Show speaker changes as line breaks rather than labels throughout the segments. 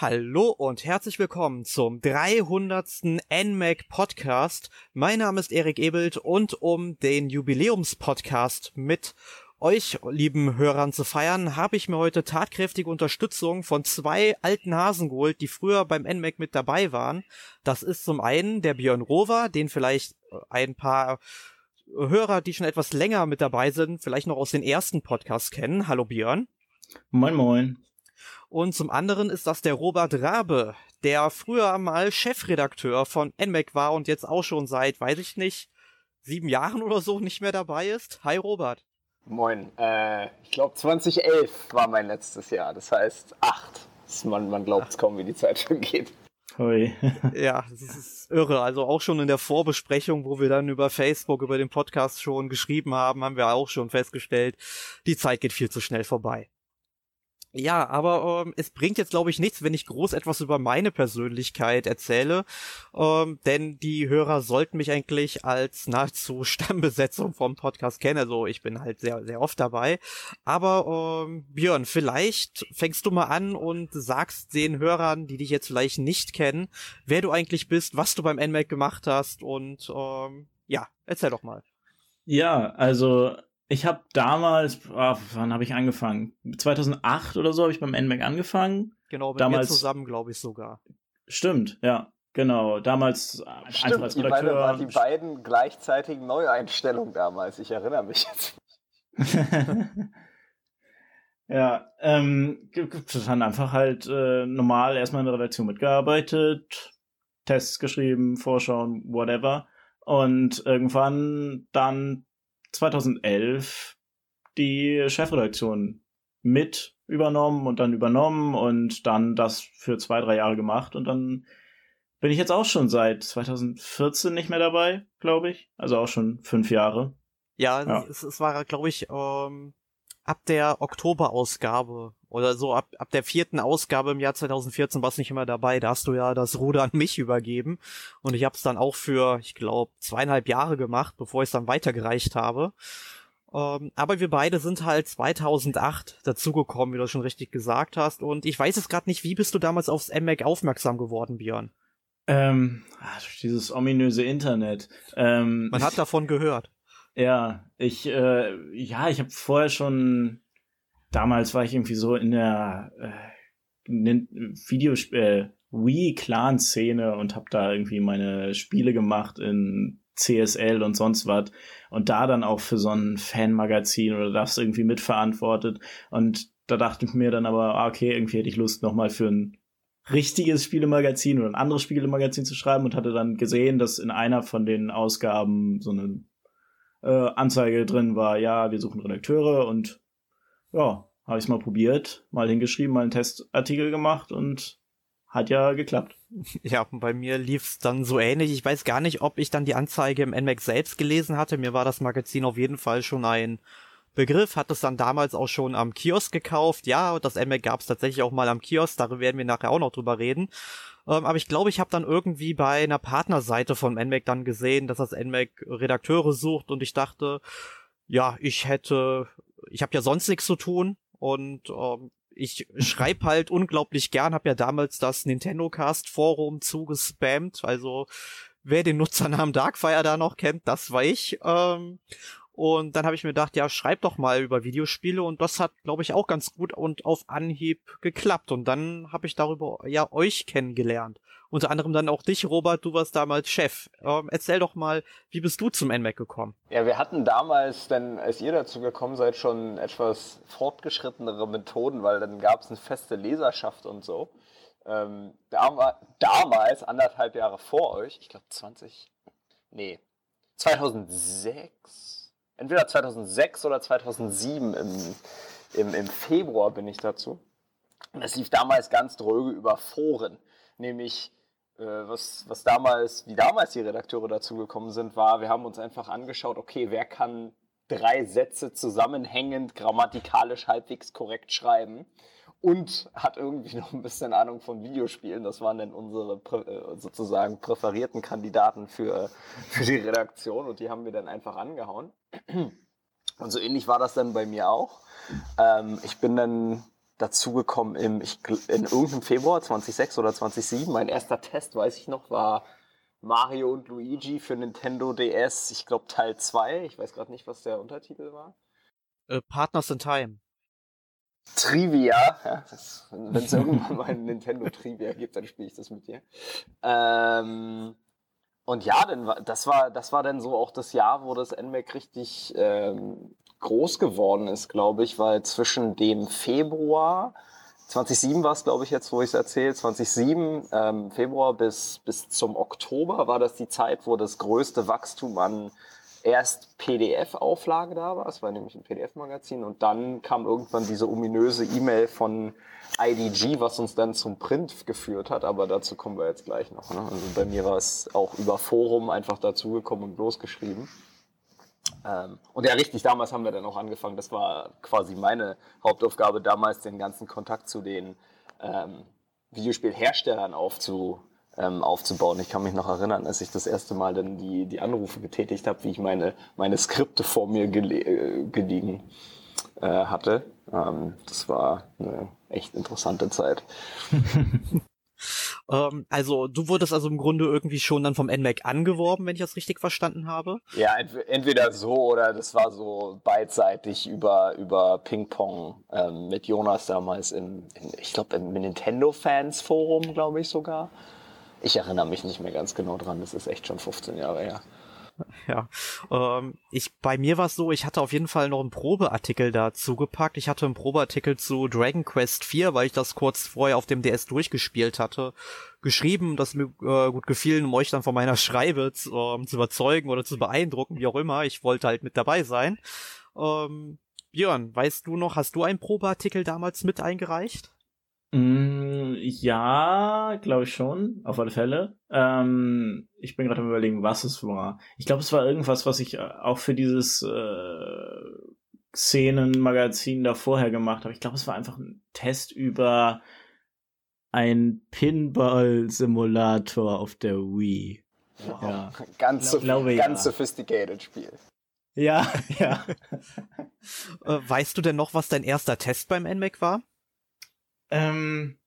Hallo und herzlich willkommen zum 300. NMAC Podcast. Mein Name ist Erik Ebelt und um den Jubiläumspodcast mit euch, lieben Hörern, zu feiern, habe ich mir heute tatkräftige Unterstützung von zwei alten Hasen geholt, die früher beim NMAC mit dabei waren. Das ist zum einen der Björn Rover, den vielleicht ein paar Hörer, die schon etwas länger mit dabei sind, vielleicht noch aus den ersten Podcasts kennen. Hallo Björn.
Moin moin.
Und zum anderen ist das der Robert Rabe, der früher mal Chefredakteur von NMAC war und jetzt auch schon seit, weiß ich nicht, sieben Jahren oder so nicht mehr dabei ist. Hi Robert.
Moin. Äh, ich glaube 2011 war mein letztes Jahr, das heißt acht. Man, man glaubt es kaum, wie die Zeit schon geht.
Hui. ja, das ist irre. Also auch schon in der Vorbesprechung, wo wir dann über Facebook, über den Podcast schon geschrieben haben, haben wir auch schon festgestellt, die Zeit geht viel zu schnell vorbei. Ja, aber ähm, es bringt jetzt, glaube ich, nichts, wenn ich groß etwas über meine Persönlichkeit erzähle, ähm, denn die Hörer sollten mich eigentlich als nahezu Stammbesetzung vom Podcast kennen. Also ich bin halt sehr, sehr oft dabei. Aber ähm, Björn, vielleicht fängst du mal an und sagst den Hörern, die dich jetzt vielleicht nicht kennen, wer du eigentlich bist, was du beim NMAC gemacht hast und ähm, ja, erzähl doch mal.
Ja, also ich habe damals, oh, wann habe ich angefangen? 2008 oder so habe ich beim NMAC angefangen.
Genau, mit damals, mir zusammen, glaube ich sogar.
Stimmt, ja. Genau, damals
Stimmt, einfach als Redakteur. Die, waren die beiden gleichzeitigen Neueinstellungen damals, ich erinnere mich jetzt.
ja, ähm, dann einfach halt äh, normal erstmal in der Redaktion mitgearbeitet, Tests geschrieben, Vorschauen, whatever. Und irgendwann dann 2011 die Chefredaktion mit übernommen und dann übernommen und dann das für zwei, drei Jahre gemacht und dann bin ich jetzt auch schon seit 2014 nicht mehr dabei, glaube ich. Also auch schon fünf Jahre.
Ja, ja. Es, es war, glaube ich, ähm, ab der Oktoberausgabe oder so ab, ab der vierten Ausgabe im Jahr 2014 warst nicht immer dabei. Da hast du ja das Ruder an mich übergeben und ich habe es dann auch für, ich glaube, zweieinhalb Jahre gemacht, bevor ich es dann weitergereicht habe. Ähm, aber wir beide sind halt 2008 dazugekommen, wie du schon richtig gesagt hast. Und ich weiß es gerade nicht, wie bist du damals aufs MMAC aufmerksam geworden, Björn?
Ähm, dieses ominöse Internet. Ähm,
Man hat davon gehört.
Ja, ich, äh, ja, ich habe vorher schon, damals war ich irgendwie so in der äh, Videospiel, äh, Wii-Clan-Szene und habe da irgendwie meine Spiele gemacht in CSL und sonst was und da dann auch für so ein Fanmagazin oder das irgendwie mitverantwortet und da dachte ich mir dann aber, ah, okay, irgendwie hätte ich Lust nochmal für ein richtiges Spielemagazin oder ein anderes Spielemagazin zu schreiben und hatte dann gesehen, dass in einer von den Ausgaben so eine äh, Anzeige drin war, ja, wir suchen Redakteure und ja, habe ich mal probiert, mal hingeschrieben, mal einen Testartikel gemacht und hat ja geklappt.
Ja, bei mir lief's dann so ähnlich. Ich weiß gar nicht, ob ich dann die Anzeige im NMAX selbst gelesen hatte. Mir war das Magazin auf jeden Fall schon ein Begriff, hat es dann damals auch schon am Kiosk gekauft. Ja, das NMAC gab's tatsächlich auch mal am Kiosk, darüber werden wir nachher auch noch drüber reden. Ähm, aber ich glaube, ich habe dann irgendwie bei einer Partnerseite von NMAC dann gesehen, dass das NMAC Redakteure sucht und ich dachte, ja, ich hätte, ich habe ja sonst nichts zu tun und ähm, ich schreibe halt unglaublich gern, habe ja damals das Nintendo Cast Forum zugespammt, also wer den Nutzernamen Darkfire da noch kennt, das war ich. Ähm, und dann habe ich mir gedacht, ja, schreib doch mal über Videospiele und das hat, glaube ich, auch ganz gut und auf Anhieb geklappt. Und dann habe ich darüber ja euch kennengelernt. Unter anderem dann auch dich, Robert, du warst damals Chef. Ähm, erzähl doch mal, wie bist du zum NMAC gekommen?
Ja, wir hatten damals, denn als ihr dazu gekommen seid, schon etwas fortgeschrittenere Methoden, weil dann gab es eine feste Leserschaft und so. Ähm, damals, anderthalb Jahre vor euch, ich glaube 20, nee, 2006 entweder 2006 oder 2007 im, im, im Februar bin ich dazu. Und es lief damals ganz dröge über Foren, nämlich äh, was, was damals, wie damals die Redakteure dazu gekommen sind, war, wir haben uns einfach angeschaut, okay, wer kann drei Sätze zusammenhängend, grammatikalisch halbwegs korrekt schreiben und hat irgendwie noch ein bisschen Ahnung von Videospielen. Das waren dann unsere äh, sozusagen präferierten Kandidaten für, für die Redaktion und die haben wir dann einfach angehauen. Und so ähnlich war das dann bei mir auch. Ähm, ich bin dann dazugekommen im, ich, in irgendeinem Februar 2006 oder 2007. Mein erster Test, weiß ich noch, war Mario und Luigi für Nintendo DS, ich glaube Teil 2. Ich weiß gerade nicht, was der Untertitel war.
Äh, Partners in Time.
Trivia. Ja, Wenn es irgendwann mal ein Nintendo Trivia gibt, dann spiele ich das mit dir. Ähm, und ja, denn, das, war, das war dann so auch das Jahr, wo das NMAC richtig ähm, groß geworden ist, glaube ich, weil zwischen dem Februar 2007 war es, glaube ich, jetzt, wo ich es erzähle. 2007, ähm, Februar bis, bis zum Oktober war das die Zeit, wo das größte Wachstum an erst PDF-Auflage da war. Es war nämlich ein PDF-Magazin. Und dann kam irgendwann diese ominöse E-Mail von IDG, was uns dann zum Print geführt hat. Aber dazu kommen wir jetzt gleich noch. Ne? Also bei mir war es auch über Forum einfach dazugekommen und losgeschrieben. Ähm, und ja, richtig, damals haben wir dann auch angefangen. Das war quasi meine Hauptaufgabe damals, den ganzen Kontakt zu den ähm, Videospielherstellern aufzu, ähm, aufzubauen. Ich kann mich noch erinnern, als ich das erste Mal dann die, die Anrufe getätigt habe, wie ich meine, meine Skripte vor mir gele äh, gelegen äh, hatte. Ähm, das war eine echt interessante Zeit.
Ähm, also du wurdest also im Grunde irgendwie schon dann vom NMAC angeworben, wenn ich das richtig verstanden habe.
Ja, ent entweder so oder das war so beidseitig über, über Ping-Pong ähm, mit Jonas damals im, in, ich glaube, im Nintendo-Fans-Forum, glaube ich sogar. Ich erinnere mich nicht mehr ganz genau dran, das ist echt schon 15 Jahre her.
Ja, ähm, ich bei mir war es so, ich hatte auf jeden Fall noch einen Probeartikel dazu gepackt. Ich hatte einen Probeartikel zu Dragon Quest 4, weil ich das kurz vorher auf dem DS durchgespielt hatte, geschrieben, das mir äh, gut gefiel, um euch dann von meiner Schreibe zu, ähm, zu überzeugen oder zu beeindrucken, wie auch immer. Ich wollte halt mit dabei sein. Ähm, Björn, weißt du noch, hast du einen Probeartikel damals mit eingereicht?
Mm, ja, glaube ich schon, auf alle Fälle. Ähm, ich bin gerade am überlegen, was es war. Ich glaube, es war irgendwas, was ich äh, auch für dieses äh, Szenenmagazin da vorher gemacht habe. Ich glaube, es war einfach ein Test über ein Pinball-Simulator auf der Wii.
Wow. Ja. Ganz, so, glaube, ganz ja. sophisticated Spiel.
Ja, ja.
Äh, weißt du denn noch, was dein erster Test beim NMAC war?
Ähm,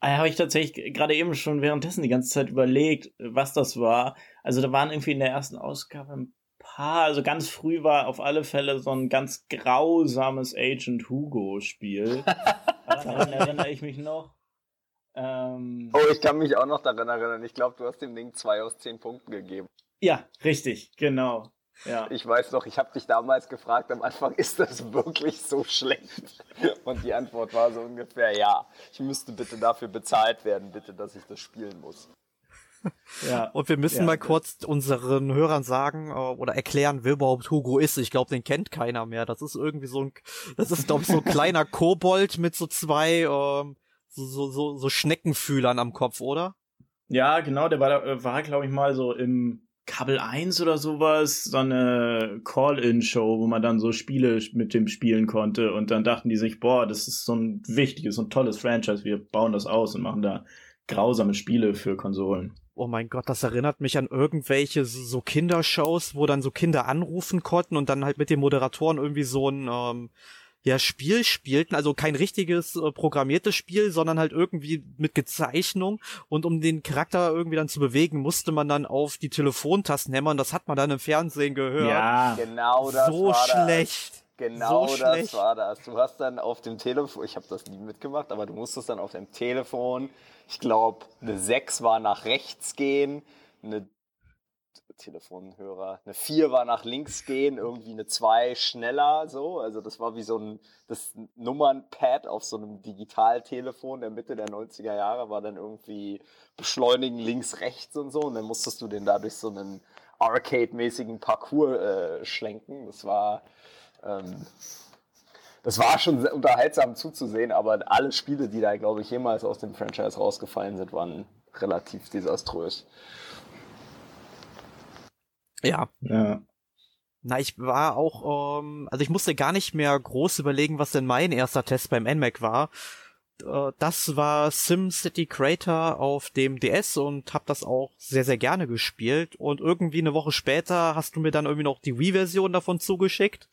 äh, habe ich tatsächlich gerade eben schon währenddessen die ganze Zeit überlegt, was das war. Also da waren irgendwie in der ersten Ausgabe ein paar, also ganz früh war auf alle Fälle so ein ganz grausames Agent Hugo Spiel. Daran erinnere ich mich noch.
Ähm, oh, ich kann mich auch noch daran erinnern. Ich glaube, du hast dem Ding zwei aus zehn Punkten gegeben.
Ja, richtig, genau. Ja.
Ich weiß noch, ich habe dich damals gefragt am Anfang, ist das wirklich so schlecht? Und die Antwort war so ungefähr, ja, ich müsste bitte dafür bezahlt werden, bitte, dass ich das spielen muss.
Ja. Und wir müssen ja, mal kurz unseren Hörern sagen äh, oder erklären, wer überhaupt Hugo ist. Ich glaube, den kennt keiner mehr. Das ist irgendwie so ein, das ist glaube ich so ein kleiner Kobold mit so zwei ähm, so, so, so, so Schneckenfühlern am Kopf, oder?
Ja, genau. Der war, war glaube ich mal so im Kabel 1 oder sowas, so eine Call-In-Show, wo man dann so Spiele mit dem spielen konnte und dann dachten die sich, boah, das ist so ein wichtiges und tolles Franchise, wir bauen das aus und machen da grausame Spiele für Konsolen.
Oh mein Gott, das erinnert mich an irgendwelche so Kindershows, wo dann so Kinder anrufen konnten und dann halt mit den Moderatoren irgendwie so ein ähm, ja Spiel spielten, also kein richtiges äh, programmiertes Spiel, sondern halt irgendwie mit Gezeichnung und um den Charakter irgendwie dann zu bewegen, musste man dann auf die Telefontasten hämmern, das hat man dann im Fernsehen gehört.
Ja, genau das
so
war
schlecht.
Das. Genau so das schlecht. war das. Du hast dann auf dem Telefon, ich habe das nie mitgemacht, aber du musstest dann auf dem Telefon, ich glaube, eine 6 war nach rechts gehen, eine Telefonhörer. Eine 4 war nach links gehen, irgendwie eine 2 schneller, so. Also das war wie so ein das Nummernpad auf so einem Digitaltelefon der Mitte der 90er Jahre war dann irgendwie beschleunigen links, rechts und so. Und dann musstest du den dadurch so einen Arcade-mäßigen Parcours äh, schlenken. Das war ähm, das war schon unterhaltsam zuzusehen, aber alle Spiele, die da, glaube ich, jemals aus dem Franchise rausgefallen sind, waren relativ desaströs.
Ja. Ja. Na, ich war auch, ähm, also ich musste gar nicht mehr groß überlegen, was denn mein erster Test beim NMAC war, äh, das war SimCity Creator auf dem DS und hab das auch sehr, sehr gerne gespielt. Und irgendwie eine Woche später hast du mir dann irgendwie noch die Wii-Version davon zugeschickt.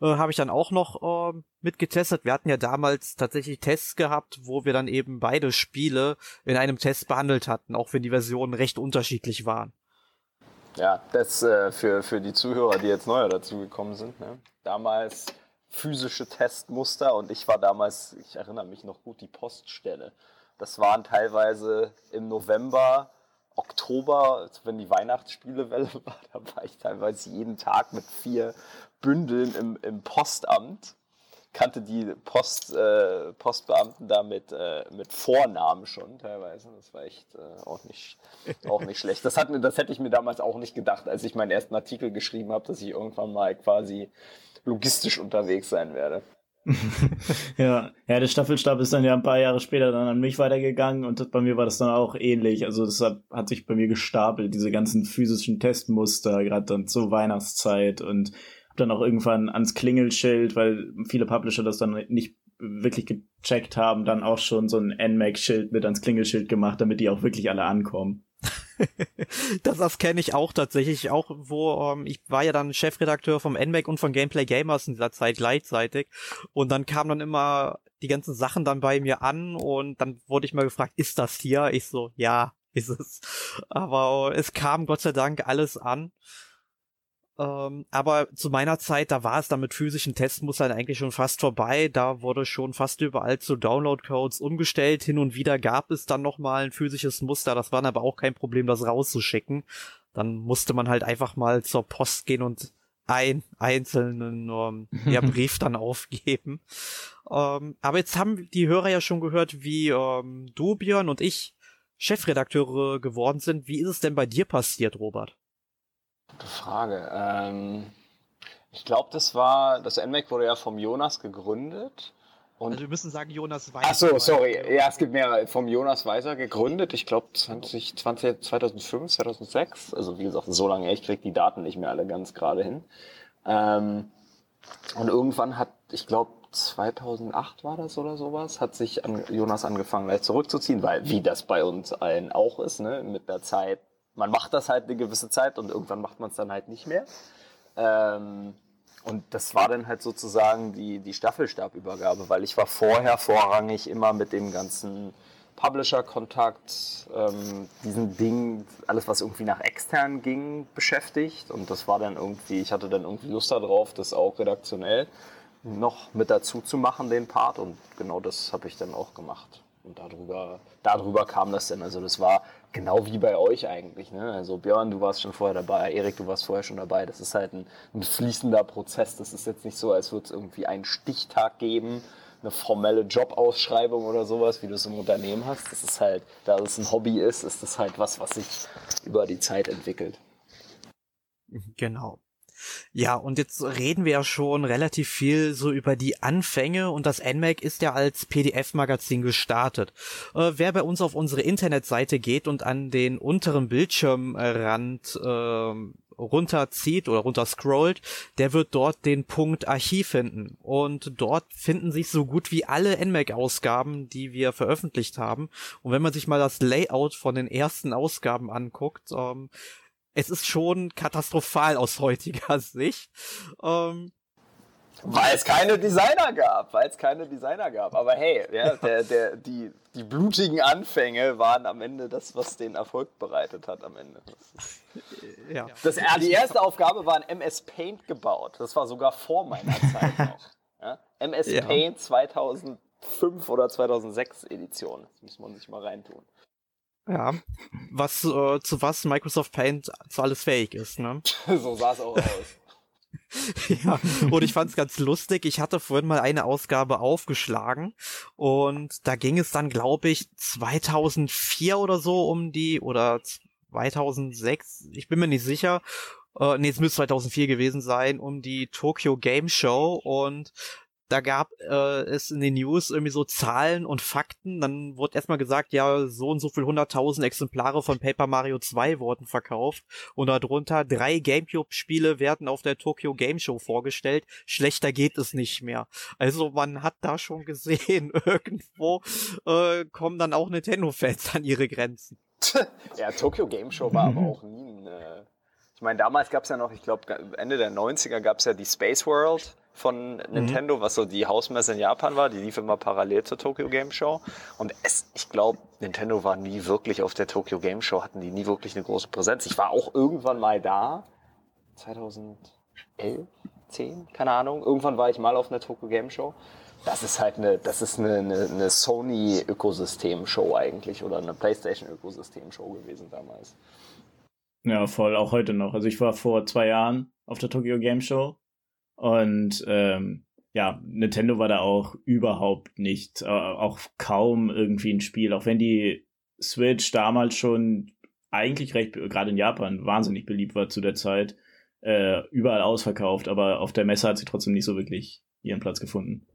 Äh, Habe ich dann auch noch äh, mitgetestet. Wir hatten ja damals tatsächlich Tests gehabt, wo wir dann eben beide Spiele in einem Test behandelt hatten, auch wenn die Versionen recht unterschiedlich waren.
Ja, das äh, für, für die Zuhörer, die jetzt neuer dazugekommen sind. Ne? Damals physische Testmuster und ich war damals, ich erinnere mich noch gut, die Poststelle. Das waren teilweise im November, Oktober, wenn die Weihnachtsspielewelle war, da war ich teilweise jeden Tag mit vier Bündeln im, im Postamt. Kannte die Post, äh, Postbeamten da mit, äh, mit Vornamen schon teilweise. Das war echt äh, auch, nicht, auch nicht schlecht. Das, hat, das hätte ich mir damals auch nicht gedacht, als ich meinen ersten Artikel geschrieben habe, dass ich irgendwann mal quasi logistisch unterwegs sein werde.
ja, ja, der Staffelstab ist dann ja ein paar Jahre später dann an mich weitergegangen und bei mir war das dann auch ähnlich. Also das hat, hat sich bei mir gestapelt, diese ganzen physischen Testmuster, gerade dann zur Weihnachtszeit und dann auch irgendwann ans Klingelschild, weil viele Publisher das dann nicht wirklich gecheckt haben, dann auch schon so ein NMAC-Schild mit ans Klingelschild gemacht, damit die auch wirklich alle ankommen.
das das kenne ich auch tatsächlich, auch wo ähm, ich war ja dann Chefredakteur vom NMAC und von Gameplay Gamers in dieser Zeit gleichzeitig und dann kamen dann immer die ganzen Sachen dann bei mir an und dann wurde ich mal gefragt, ist das hier? Ich so, ja, ist es. Aber es kam Gott sei Dank alles an. Ähm, aber zu meiner Zeit, da war es dann mit physischen Testmustern eigentlich schon fast vorbei. Da wurde schon fast überall zu Download-Codes umgestellt. Hin und wieder gab es dann nochmal ein physisches Muster. Das war aber auch kein Problem, das rauszuschicken. Dann musste man halt einfach mal zur Post gehen und ein einzelnen ähm, ja, Brief dann aufgeben. Ähm, aber jetzt haben die Hörer ja schon gehört, wie ähm, du, Björn und ich Chefredakteure geworden sind. Wie ist es denn bei dir passiert, Robert?
Gute Frage. Ähm, ich glaube, das war, das NMAC wurde ja vom Jonas gegründet.
Und also wir müssen sagen Jonas Weiser.
Ach so, sorry. Ja, es gibt mehrere. Vom Jonas Weiser gegründet. Ich glaube 20, 20, 2005, 2006. Also wie gesagt, so lange. Ich kriege die Daten nicht mehr alle ganz gerade hin. Ähm, und irgendwann hat, ich glaube 2008 war das oder sowas, hat sich an, Jonas angefangen, leicht zurückzuziehen, weil wie das bei uns allen auch ist, ne, mit der Zeit man macht das halt eine gewisse Zeit und irgendwann macht man es dann halt nicht mehr. Ähm, und das war dann halt sozusagen die, die Staffelstabübergabe, weil ich war vorher vorrangig immer mit dem ganzen Publisher-Kontakt, ähm, diesen Ding, alles was irgendwie nach extern ging, beschäftigt. Und das war dann irgendwie, ich hatte dann irgendwie Lust darauf, das auch redaktionell noch mit dazu zu machen, den Part. Und genau das habe ich dann auch gemacht. Und darüber, darüber kam das denn. Also das war genau wie bei euch eigentlich. Ne? Also Björn, du warst schon vorher dabei, Erik, du warst vorher schon dabei. Das ist halt ein, ein fließender Prozess. Das ist jetzt nicht so, als würde es irgendwie einen Stichtag geben, eine formelle Jobausschreibung oder sowas, wie du es im Unternehmen hast. Das ist halt, da es ein Hobby ist, ist das halt was, was sich über die Zeit entwickelt.
Genau. Ja, und jetzt reden wir ja schon relativ viel so über die Anfänge und das NMAC ist ja als PDF-Magazin gestartet. Äh, wer bei uns auf unsere Internetseite geht und an den unteren Bildschirmrand äh, runterzieht oder runterscrollt, der wird dort den Punkt Archiv finden. Und dort finden sich so gut wie alle NMAC-Ausgaben, die wir veröffentlicht haben. Und wenn man sich mal das Layout von den ersten Ausgaben anguckt, ähm, es ist schon katastrophal aus heutiger Sicht. Ähm,
weil es keine Designer gab, weil es keine Designer gab. Aber hey, ja, der, der, die, die blutigen Anfänge waren am Ende das, was den Erfolg bereitet hat am Ende. Ja. Das, die erste Aufgabe war ein MS Paint gebaut. Das war sogar vor meiner Zeit noch. Ja? MS ja. Paint 2005 oder 2006 Edition. Das muss man sich mal reintun.
Ja, was äh, zu was Microsoft Paint zu alles fähig ist, ne?
so sah es auch aus.
ja, und ich fand es ganz lustig. Ich hatte vorhin mal eine Ausgabe aufgeschlagen und da ging es dann, glaube ich, 2004 oder so um die oder 2006, ich bin mir nicht sicher. Äh, nee, es müsste 2004 gewesen sein, um die Tokyo Game Show und da gab äh, es in den News irgendwie so Zahlen und Fakten. Dann wurde erstmal gesagt, ja, so und so viel hunderttausend Exemplare von Paper Mario 2 wurden verkauft. Und darunter drei Gamecube-Spiele werden auf der Tokyo Game Show vorgestellt. Schlechter geht es nicht mehr. Also man hat da schon gesehen, irgendwo äh, kommen dann auch Nintendo-Fans an ihre Grenzen.
ja, Tokyo Game Show war aber auch nie ein... Äh ich meine, damals gab es ja noch, ich glaube, Ende der 90er gab es ja die Space World von Nintendo, mhm. was so die Hausmesse in Japan war. Die lief immer parallel zur Tokyo Game Show. Und es, ich glaube, Nintendo war nie wirklich auf der Tokyo Game Show, hatten die nie wirklich eine große Präsenz. Ich war auch irgendwann mal da, 2011, 10, keine Ahnung. Irgendwann war ich mal auf einer Tokyo Game Show. Das ist halt eine, das ist eine, eine, eine Sony-Ökosystem-Show eigentlich oder eine PlayStation-Ökosystem-Show gewesen damals.
Ja, voll, auch heute noch. Also ich war vor zwei Jahren auf der Tokyo Game Show und ähm, ja, Nintendo war da auch überhaupt nicht, äh, auch kaum irgendwie ein Spiel, auch wenn die Switch damals schon eigentlich recht, gerade in Japan, wahnsinnig beliebt war zu der Zeit, äh, überall ausverkauft, aber auf der Messe hat sie trotzdem nicht so wirklich ihren Platz gefunden.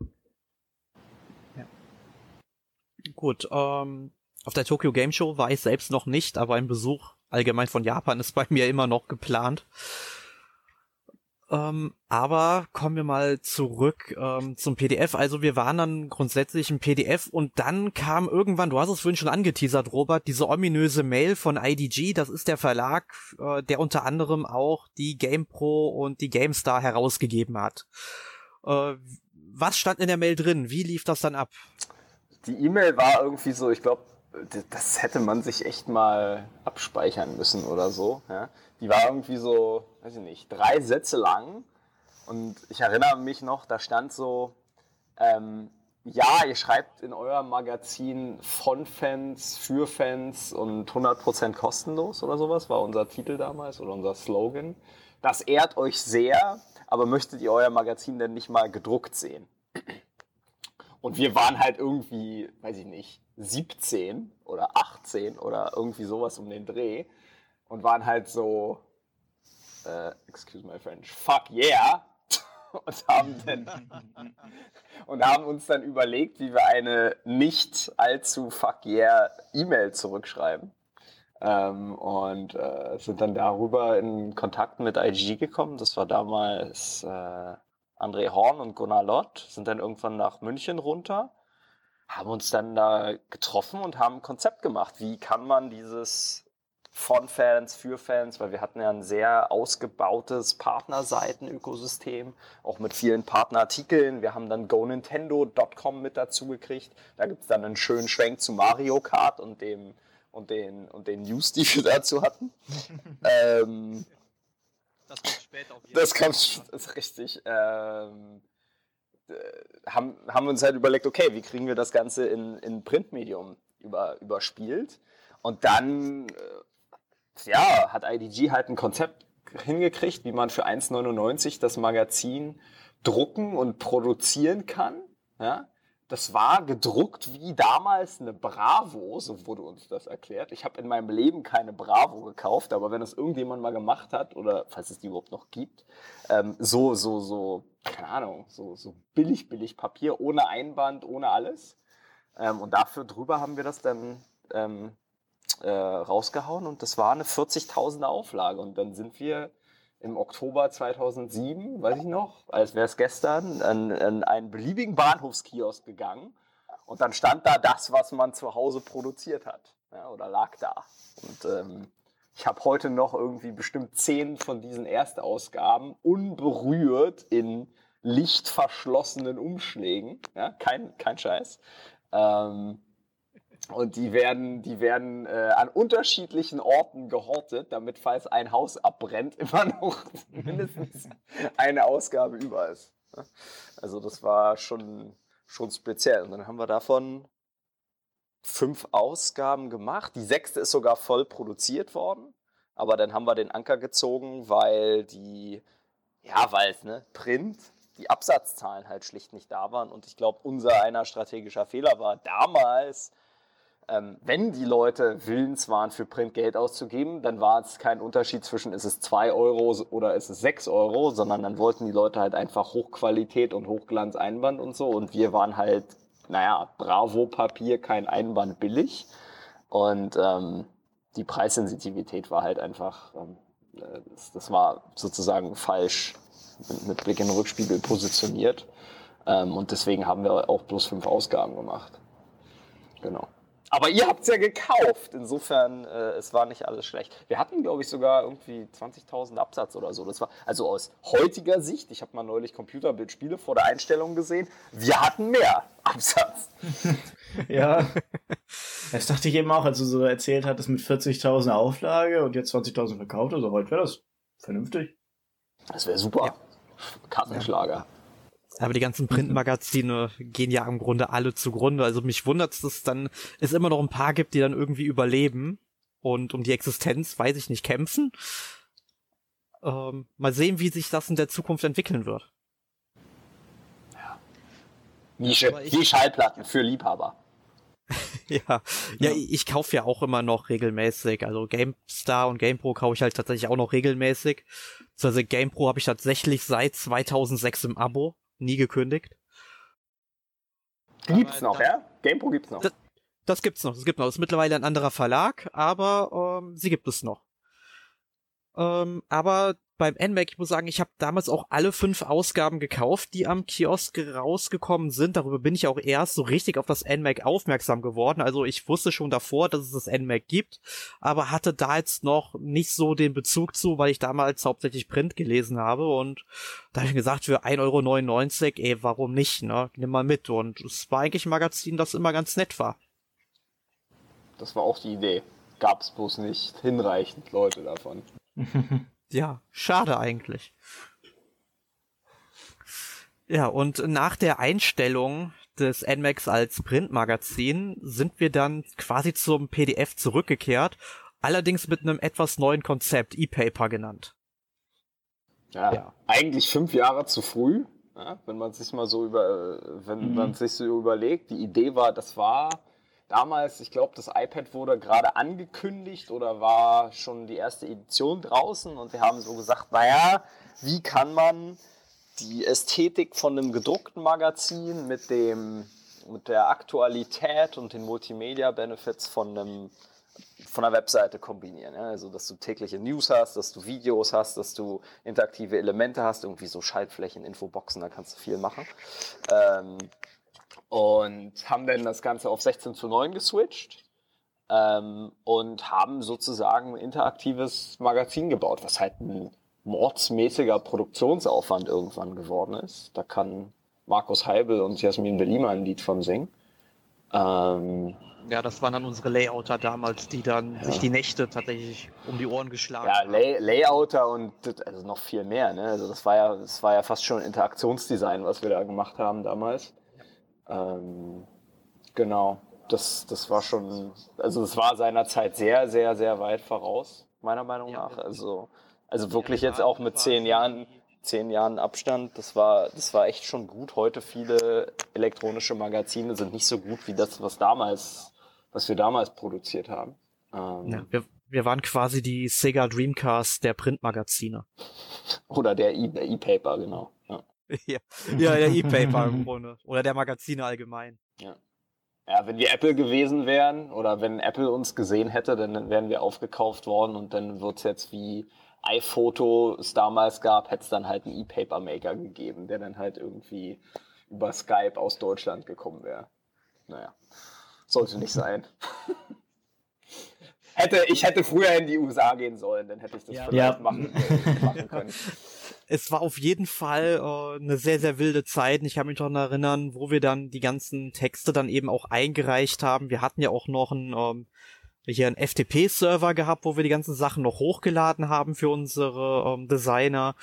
Ja. Gut, ähm, auf der Tokyo Game Show war ich selbst noch nicht, aber ein Besuch allgemein von Japan ist bei mir immer noch geplant. Ähm, aber kommen wir mal zurück ähm, zum PDF. Also wir waren dann grundsätzlich ein PDF und dann kam irgendwann, du hast es vorhin schon angeteasert, Robert, diese ominöse Mail von IDG. Das ist der Verlag, äh, der unter anderem auch die GamePro und die GameStar herausgegeben hat. Äh, was stand in der Mail drin? Wie lief das dann ab?
Die E-Mail war irgendwie so, ich glaube, das hätte man sich echt mal abspeichern müssen oder so. Ja? Die war irgendwie so, weiß ich nicht, drei Sätze lang. Und ich erinnere mich noch, da stand so, ähm, ja, ihr schreibt in eurem Magazin von Fans, für Fans und 100% kostenlos oder sowas, war unser Titel damals oder unser Slogan. Das ehrt euch sehr, aber möchtet ihr euer Magazin denn nicht mal gedruckt sehen? Und wir waren halt irgendwie, weiß ich nicht, 17 oder 18 oder irgendwie sowas um den Dreh und waren halt so, äh, excuse my French, fuck yeah. Und haben, dann, und haben uns dann überlegt, wie wir eine nicht allzu fuck yeah E-Mail zurückschreiben. Ähm, und äh, sind dann darüber in Kontakt mit IG gekommen. Das war damals äh, André Horn und Gunnar Lott, sind dann irgendwann nach München runter haben uns dann da getroffen und haben ein Konzept gemacht. Wie kann man dieses von Fans, für Fans, weil wir hatten ja ein sehr ausgebautes Partnerseiten-Ökosystem, auch mit vielen Partnerartikeln. Wir haben dann GoNintendo.com mit dazu gekriegt. Da gibt es dann einen schönen Schwenk zu Mario Kart und dem und den, und den News, die wir dazu hatten. ähm, das kommt später auf jeden Fall. Das kommt, das ist richtig. Ähm, äh, haben, haben uns halt überlegt, okay, wie kriegen wir das Ganze in, in Printmedium über, überspielt? Und dann, äh, ja, hat IDG halt ein Konzept hingekriegt, wie man für 1,99 das Magazin drucken und produzieren kann. Ja? Das war gedruckt wie damals eine Bravo, so wurde uns das erklärt. Ich habe in meinem Leben keine Bravo gekauft, aber wenn das irgendjemand mal gemacht hat, oder falls es die überhaupt noch gibt, ähm, so, so, so, keine Ahnung, so, so billig, billig Papier, ohne Einband, ohne alles. Ähm, und dafür drüber haben wir das dann ähm, äh, rausgehauen und das war eine 40.000er Auflage. Und dann sind wir im Oktober 2007, weiß ich noch, als wäre es gestern, an, an einen beliebigen Bahnhofskiosk gegangen und dann stand da das, was man zu Hause produziert hat ja, oder lag da. Und ähm, ich habe heute noch irgendwie bestimmt zehn von diesen Erstausgaben unberührt in lichtverschlossenen Umschlägen. Ja, kein, kein Scheiß. Ähm, und die werden, die werden äh, an unterschiedlichen Orten gehortet, damit falls ein Haus abbrennt, immer noch mindestens eine Ausgabe über ist. Also das war schon, schon speziell. Und dann haben wir davon fünf Ausgaben gemacht. Die sechste ist sogar voll produziert worden. Aber dann haben wir den Anker gezogen, weil die, ja, weil es, ne, Print, die Absatzzahlen halt schlicht nicht da waren. Und ich glaube, unser einer strategischer Fehler war damals, ähm, wenn die Leute willens waren, für Print Geld auszugeben, dann war es kein Unterschied zwischen ist es 2 Euro oder ist es 6 Euro, sondern dann wollten die Leute halt einfach Hochqualität und Hochglanz Einband und so. Und wir waren halt, naja, Bravo-Papier, kein Einband billig. Und ähm, die Preissensitivität war halt einfach, ähm, äh, das, das, war sozusagen falsch mit, mit, Blick in den Rückspiegel positioniert. Ähm, und deswegen haben wir auch bloß fünf Ausgaben gemacht. Genau. Aber ihr habt es ja gekauft. Insofern, äh, es war nicht alles schlecht. Wir hatten, glaube ich, sogar irgendwie 20.000 Absatz oder so. Das war also aus heutiger Sicht. Ich habe mal neulich Computerbildspiele vor der Einstellung gesehen. Wir hatten mehr Absatz.
ja. Das dachte ich eben auch, als du so erzählt hattest mit 40.000 Auflage und jetzt 20.000 verkauft. Also heute wäre das vernünftig.
Das wäre super. Ja. Kartenschlager. Ja.
Aber die ganzen Printmagazine gehen ja im Grunde alle zugrunde. Also mich wundert es, dass dann es immer noch ein paar gibt, die dann irgendwie überleben und um die Existenz, weiß ich nicht, kämpfen. Ähm, mal sehen, wie sich das in der Zukunft entwickeln wird.
Ja. Nische, wie Schallplatten für Liebhaber.
ja, ja, ja, ich kaufe ja auch immer noch regelmäßig. Also GameStar und GamePro kaufe ich halt tatsächlich auch noch regelmäßig. Also GamePro habe ich tatsächlich seit 2006 im Abo nie gekündigt.
Gibt's noch, ja? GamePro gibt's noch.
Das, das gibt's noch, das gibt noch. Das ist mittlerweile ein anderer Verlag, aber ähm, sie gibt es noch. Ähm, aber beim NMAC, ich muss sagen, ich habe damals auch alle fünf Ausgaben gekauft, die am Kiosk rausgekommen sind. Darüber bin ich auch erst so richtig auf das NMAC aufmerksam geworden. Also ich wusste schon davor, dass es das NMAC gibt, aber hatte da jetzt noch nicht so den Bezug zu, weil ich damals hauptsächlich Print gelesen habe und da habe ich gesagt, für 1,99 Euro, ey, warum nicht, ne? Nimm mal mit. Und es war eigentlich ein Magazin, das immer ganz nett war.
Das war auch die Idee. Gab's bloß nicht hinreichend Leute davon.
ja, schade eigentlich. Ja, und nach der Einstellung des NMAX als Printmagazin sind wir dann quasi zum PDF zurückgekehrt, allerdings mit einem etwas neuen Konzept, E-Paper genannt.
Ja, ja, eigentlich fünf Jahre zu früh, ja, wenn man sich mal so über, wenn mhm. man sich so überlegt. Die Idee war, das war damals, ich glaube, das iPad wurde gerade angekündigt oder war schon die erste Edition draußen und wir haben so gesagt, naja, wie kann man die Ästhetik von einem gedruckten Magazin mit dem mit der Aktualität und den Multimedia-Benefits von einem von einer Webseite kombinieren. Also, dass du tägliche News hast, dass du Videos hast, dass du interaktive Elemente hast, irgendwie so Schaltflächen, Infoboxen, da kannst du viel machen. Ähm, und haben dann das Ganze auf 16 zu 9 geswitcht ähm, und haben sozusagen ein interaktives Magazin gebaut, was halt ein mordsmäßiger Produktionsaufwand irgendwann geworden ist. Da kann Markus Heibel und Jasmin Belima ein Lied von singen.
Ähm, ja, das waren dann unsere Layouter damals, die dann ja. sich die Nächte tatsächlich um die Ohren geschlagen ja, haben.
Lay Layouter und also noch viel mehr. Ne? Also das war ja, das war ja fast schon Interaktionsdesign, was wir da gemacht haben damals. Ähm, genau, das, das war schon, also es war seinerzeit sehr, sehr, sehr weit voraus, meiner Meinung nach. Also, also wirklich jetzt auch mit zehn Jahren, zehn Jahren Abstand, das war, das war echt schon gut. Heute viele elektronische Magazine sind nicht so gut wie das, was damals, was wir damals produziert haben.
Ähm, ja, wir, wir waren quasi die Sega Dreamcast der Printmagazine.
Oder der E-Paper, genau. Ja.
ja, ja, der E-Paper im Grunde. Oder der Magazine allgemein.
Ja. Ja, wenn wir Apple gewesen wären oder wenn Apple uns gesehen hätte, dann wären wir aufgekauft worden und dann wird es jetzt wie iPhoto es damals gab, hätte es dann halt einen E-Paper-Maker gegeben, der dann halt irgendwie über Skype aus Deutschland gekommen wäre. Naja, sollte nicht sein. hätte, ich hätte früher in die USA gehen sollen, dann hätte ich das ja. vielleicht ja. Machen, machen können
es war auf jeden Fall äh, eine sehr, sehr wilde Zeit. Ich kann mich daran erinnern, wo wir dann die ganzen Texte dann eben auch eingereicht haben. Wir hatten ja auch noch einen, ähm, hier einen FTP-Server gehabt, wo wir die ganzen Sachen noch hochgeladen haben für unsere ähm, Designer.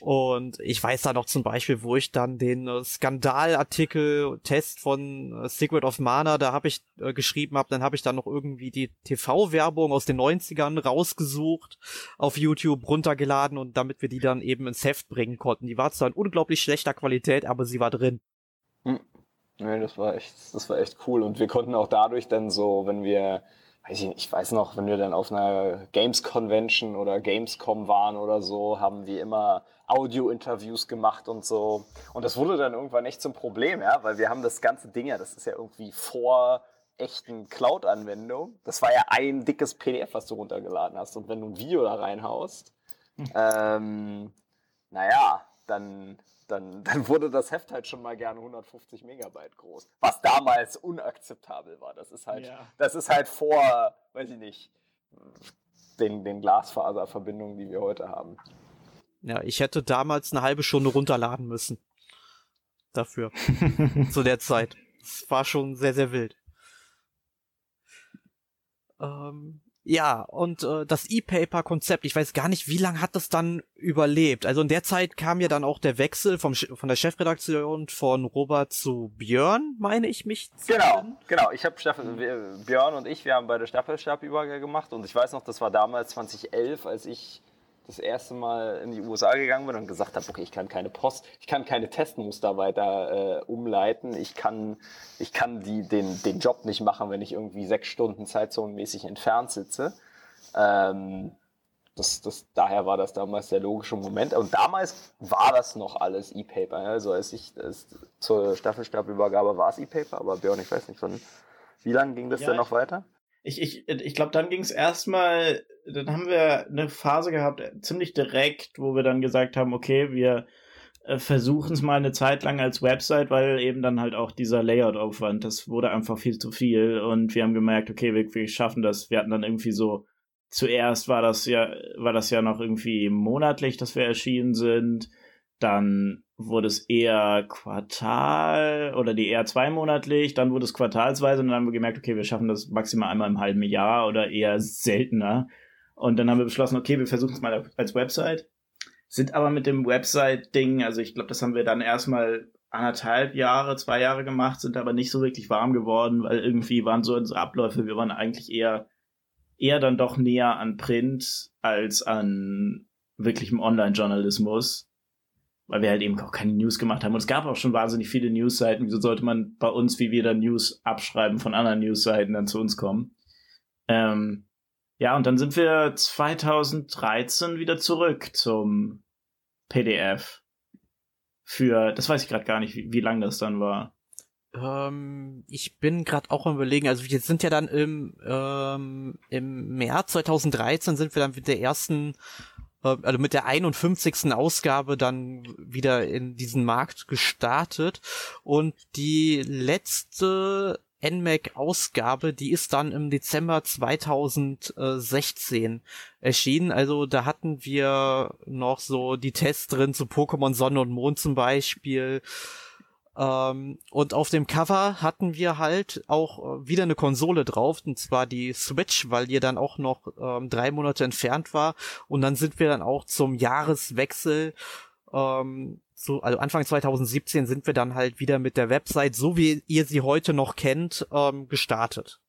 Und ich weiß da noch zum Beispiel, wo ich dann den äh, Skandalartikel Test von äh, Secret of Mana, da habe ich äh, geschrieben habe, dann habe ich dann noch irgendwie die TV-Werbung aus den 90ern rausgesucht, auf YouTube runtergeladen und damit wir die dann eben ins Heft bringen konnten. Die war zwar in unglaublich schlechter Qualität, aber sie war drin. Hm.
Nee, das war echt, das war echt cool. Und wir konnten auch dadurch dann so, wenn wir, weiß ich ich weiß noch, wenn wir dann auf einer Games Convention oder Gamescom waren oder so, haben wir immer Audio-Interviews gemacht und so. Und das wurde dann irgendwann echt zum Problem, ja, weil wir haben das ganze Ding ja, das ist ja irgendwie vor echten Cloud-Anwendung. Das war ja ein dickes PDF, was du runtergeladen hast. Und wenn du ein Video da reinhaust, hm. ähm, naja, dann, dann, dann wurde das Heft halt schon mal gerne 150 Megabyte groß. Was damals unakzeptabel war. Das ist halt, ja. das ist halt vor, weiß ich nicht, den, den Glasfaserverbindungen, die wir heute haben.
Ja, ich hätte damals eine halbe Stunde runterladen müssen. Dafür. Zu der Zeit. Es war schon sehr, sehr wild. Ähm, ja, und äh, das E-Paper-Konzept, ich weiß gar nicht, wie lange hat das dann überlebt. Also in der Zeit kam ja dann auch der Wechsel vom, von der Chefredaktion von Robert zu Björn, meine ich mich.
Genau, nennen. genau. Ich habe Björn und ich, wir haben beide Staffelstabübergabe gemacht und ich weiß noch, das war damals 2011, als ich das erste Mal in die USA gegangen bin und gesagt habe, okay, ich kann keine Post, ich kann keine Testmuster weiter äh, umleiten, ich kann, ich kann die, den, den Job nicht machen, wenn ich irgendwie sechs Stunden zeitzonenmäßig entfernt sitze. Ähm, das, das, daher war das damals der logische Moment. Und damals war das noch alles E-Paper. Also als ich als zur Staffelstabübergabe war es E-Paper, aber Björn, ich weiß nicht, von wie lange ging das ja, denn noch weiter?
Ich, ich, ich glaube, dann ging es erstmal, dann haben wir eine Phase gehabt, ziemlich direkt, wo wir dann gesagt haben, okay, wir äh, versuchen es mal eine Zeit lang als Website, weil eben dann halt auch dieser Layout-Aufwand, das wurde einfach viel zu viel und wir haben gemerkt, okay, wir, wir schaffen das. Wir hatten dann irgendwie so, zuerst war das ja, war das ja noch irgendwie monatlich, dass wir erschienen sind. Dann wurde es eher Quartal oder die eher zweimonatlich, dann wurde es quartalsweise und dann haben wir gemerkt, okay, wir schaffen das maximal einmal im halben Jahr oder eher seltener. Und dann haben wir beschlossen, okay, wir versuchen es mal als Website. Sind aber mit dem Website-Ding, also ich glaube, das haben wir dann erstmal anderthalb Jahre, zwei Jahre gemacht, sind aber nicht so wirklich warm geworden, weil irgendwie waren so unsere Abläufe, wir waren eigentlich eher, eher dann doch näher an Print als an wirklichem Online-Journalismus weil wir halt eben auch keine News gemacht haben. Und es gab auch schon wahnsinnig viele Newsseiten. Wieso sollte man bei uns, wie wir dann News abschreiben, von anderen Newsseiten dann zu uns kommen? Ähm, ja, und dann sind wir 2013 wieder zurück zum PDF. Für, das weiß ich gerade gar nicht, wie, wie lang das dann war.
Ähm, ich bin gerade auch am überlegen, also wir sind ja dann im, ähm, im März 2013 sind wir dann mit der ersten äh, also mit der 51. Ausgabe dann wieder in diesen Markt gestartet und die letzte NMAC-Ausgabe, die ist dann im Dezember 2016 erschienen. Also da hatten wir noch so die Tests drin zu Pokémon Sonne und Mond zum Beispiel. Ähm, und auf dem Cover hatten wir halt auch äh, wieder eine Konsole drauf, und zwar die Switch, weil die dann auch noch ähm, drei Monate entfernt war. Und dann sind wir dann auch zum Jahreswechsel, ähm, so, also Anfang 2017 sind wir dann halt wieder mit der Website, so wie ihr sie heute noch kennt, ähm, gestartet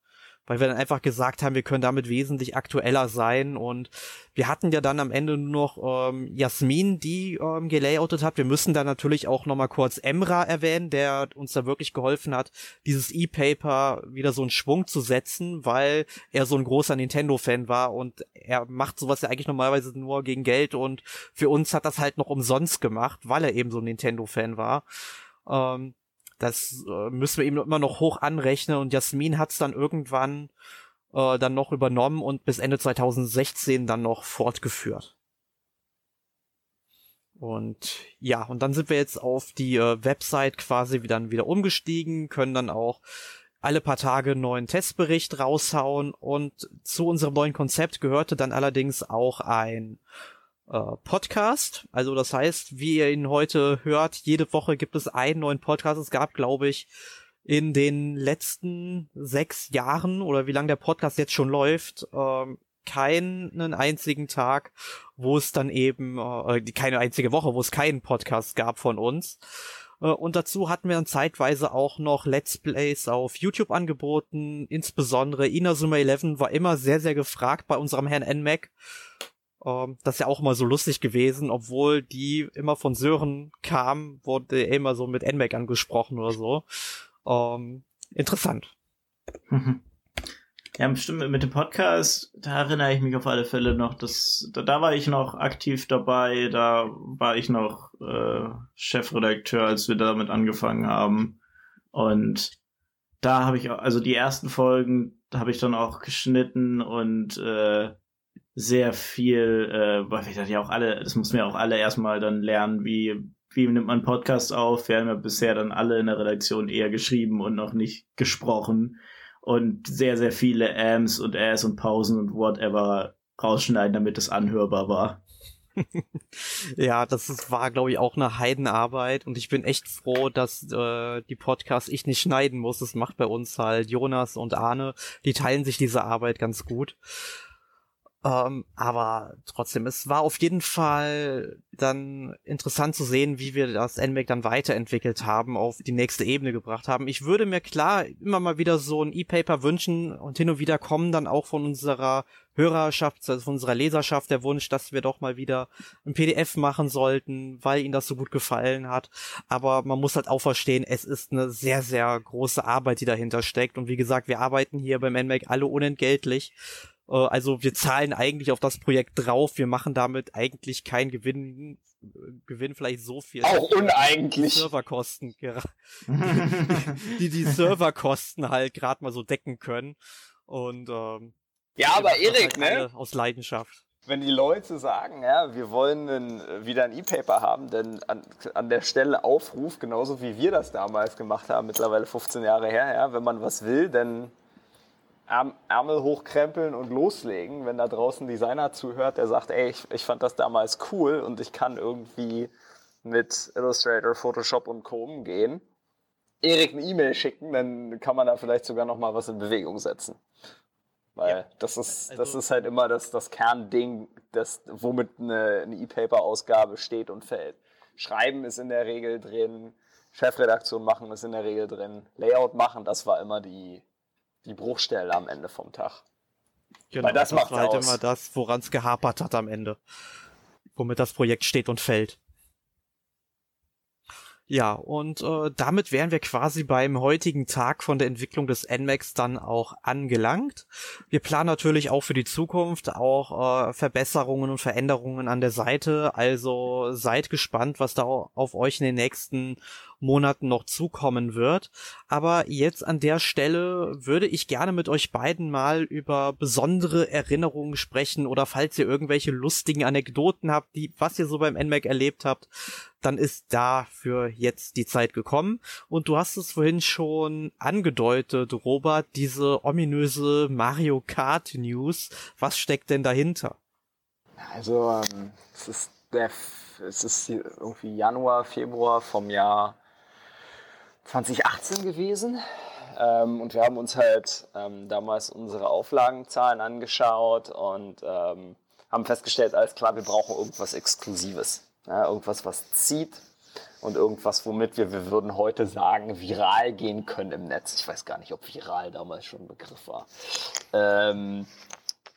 weil wir dann einfach gesagt haben, wir können damit wesentlich aktueller sein und wir hatten ja dann am Ende nur noch ähm, Jasmin, die ähm, gelayoutet hat. Wir müssen da natürlich auch nochmal kurz Emra erwähnen, der uns da wirklich geholfen hat, dieses E-Paper wieder so einen Schwung zu setzen, weil er so ein großer Nintendo-Fan war und er macht sowas ja eigentlich normalerweise nur gegen Geld und für uns hat das halt noch umsonst gemacht, weil er eben so ein Nintendo-Fan war. Ähm, das äh, müssen wir eben immer noch hoch anrechnen und Jasmin hat es dann irgendwann äh, dann noch übernommen und bis Ende 2016 dann noch fortgeführt. Und ja, und dann sind wir jetzt auf die äh, Website quasi wieder, wieder umgestiegen, können dann auch alle paar Tage einen neuen Testbericht raushauen und zu unserem neuen Konzept gehörte dann allerdings auch ein äh, Podcast. Also das heißt, wie ihr ihn heute hört, jede Woche gibt es einen neuen Podcast. Es gab, glaube ich, in den letzten sechs Jahren oder wie lange der Podcast jetzt schon läuft, ähm, keinen einzigen Tag, wo es dann eben, äh, keine einzige Woche, wo es keinen Podcast gab von uns. Äh, und dazu hatten wir dann zeitweise auch noch Let's Plays auf YouTube angeboten. Insbesondere Inazuma 11 war immer sehr, sehr gefragt bei unserem Herrn NMAC. Ähm, das ist ja auch immer so lustig gewesen, obwohl die immer von Sören kam, wurde er immer so mit NMAC angesprochen oder so. Ähm, interessant.
Mhm. Ja, bestimmt mit dem Podcast, da erinnere ich mich auf alle Fälle noch, dass da, da war ich noch aktiv dabei, da war ich noch äh, Chefredakteur, als wir damit angefangen haben. Und da habe ich also die ersten Folgen habe ich dann auch geschnitten und äh, sehr viel, äh, weil wir das ja auch alle, das mussten wir auch alle erstmal dann lernen, wie, wie nimmt man Podcast auf. Wir haben ja bisher dann alle in der Redaktion eher geschrieben und noch nicht gesprochen und sehr, sehr viele Ams und Äs und Pausen und whatever rausschneiden, damit es anhörbar war.
ja, das ist, war, glaube ich, auch eine Heidenarbeit und ich bin echt froh, dass äh, die Podcasts ich nicht schneiden muss. Das macht bei uns halt Jonas und Arne. Die teilen sich diese Arbeit ganz gut. Ähm, aber trotzdem, es war auf jeden Fall dann interessant zu sehen, wie wir das NMAC dann weiterentwickelt haben, auf die nächste Ebene gebracht haben. Ich würde mir klar immer mal wieder so ein E-Paper wünschen und hin und wieder kommen dann auch von unserer Hörerschaft, also von unserer Leserschaft der Wunsch, dass wir doch mal wieder ein PDF machen sollten, weil ihnen das so gut gefallen hat. Aber man muss halt auch verstehen, es ist eine sehr, sehr große Arbeit, die dahinter steckt. Und wie gesagt, wir arbeiten hier beim NMAC alle unentgeltlich. Äh, also wir zahlen eigentlich auf das Projekt drauf. Wir machen damit eigentlich keinen Gewinn, Gewinn vielleicht so viel.
Auch uneigentlich.
Die Serverkosten, die die Serverkosten halt gerade mal so decken können. Und ähm,
ja, aber Erik, halt
ne? Aus Leidenschaft.
Wenn die Leute sagen, ja, wir wollen einen, wieder ein E-Paper haben, denn an, an der Stelle Aufruf, genauso wie wir das damals gemacht haben, mittlerweile 15 Jahre her, ja, wenn man was will, dann Ärmel hochkrempeln und loslegen, wenn da draußen ein Designer zuhört, der sagt, ey, ich, ich fand das damals cool und ich kann irgendwie mit Illustrator, Photoshop und Co. umgehen. Erik eine E-Mail schicken, dann kann man da vielleicht sogar noch mal was in Bewegung setzen. Weil ja. das ist, also, das ist halt immer das, das Kernding, das, womit eine, eine E-Paper-Ausgabe steht und fällt. Schreiben ist in der Regel drin, Chefredaktion machen ist in der Regel drin, Layout machen, das war immer die, die Bruchstelle am Ende vom Tag.
Genau, Weil das, das macht war halt aus. immer das, woran es gehapert hat am Ende. Womit das Projekt steht und fällt. Ja, und äh, damit wären wir quasi beim heutigen Tag von der Entwicklung des NMAX dann auch angelangt. Wir planen natürlich auch für die Zukunft auch äh, Verbesserungen und Veränderungen an der Seite. Also seid gespannt, was da auf euch in den nächsten Monaten noch zukommen wird. Aber jetzt an der Stelle würde ich gerne mit euch beiden mal über besondere Erinnerungen sprechen oder falls ihr irgendwelche lustigen Anekdoten habt, die, was ihr so beim NMAC erlebt habt, dann ist dafür jetzt die Zeit gekommen. Und du hast es vorhin schon angedeutet, Robert, diese ominöse Mario Kart News. Was steckt denn dahinter?
Also, ähm, es ist der, es ist irgendwie Januar, Februar vom Jahr 2018 gewesen. Ähm, und wir haben uns halt ähm, damals unsere Auflagenzahlen angeschaut und ähm, haben festgestellt, alles klar, wir brauchen irgendwas Exklusives. Ja, irgendwas, was zieht und irgendwas, womit wir, wir würden heute sagen, viral gehen können im Netz. Ich weiß gar nicht, ob viral damals schon ein Begriff war. Ähm,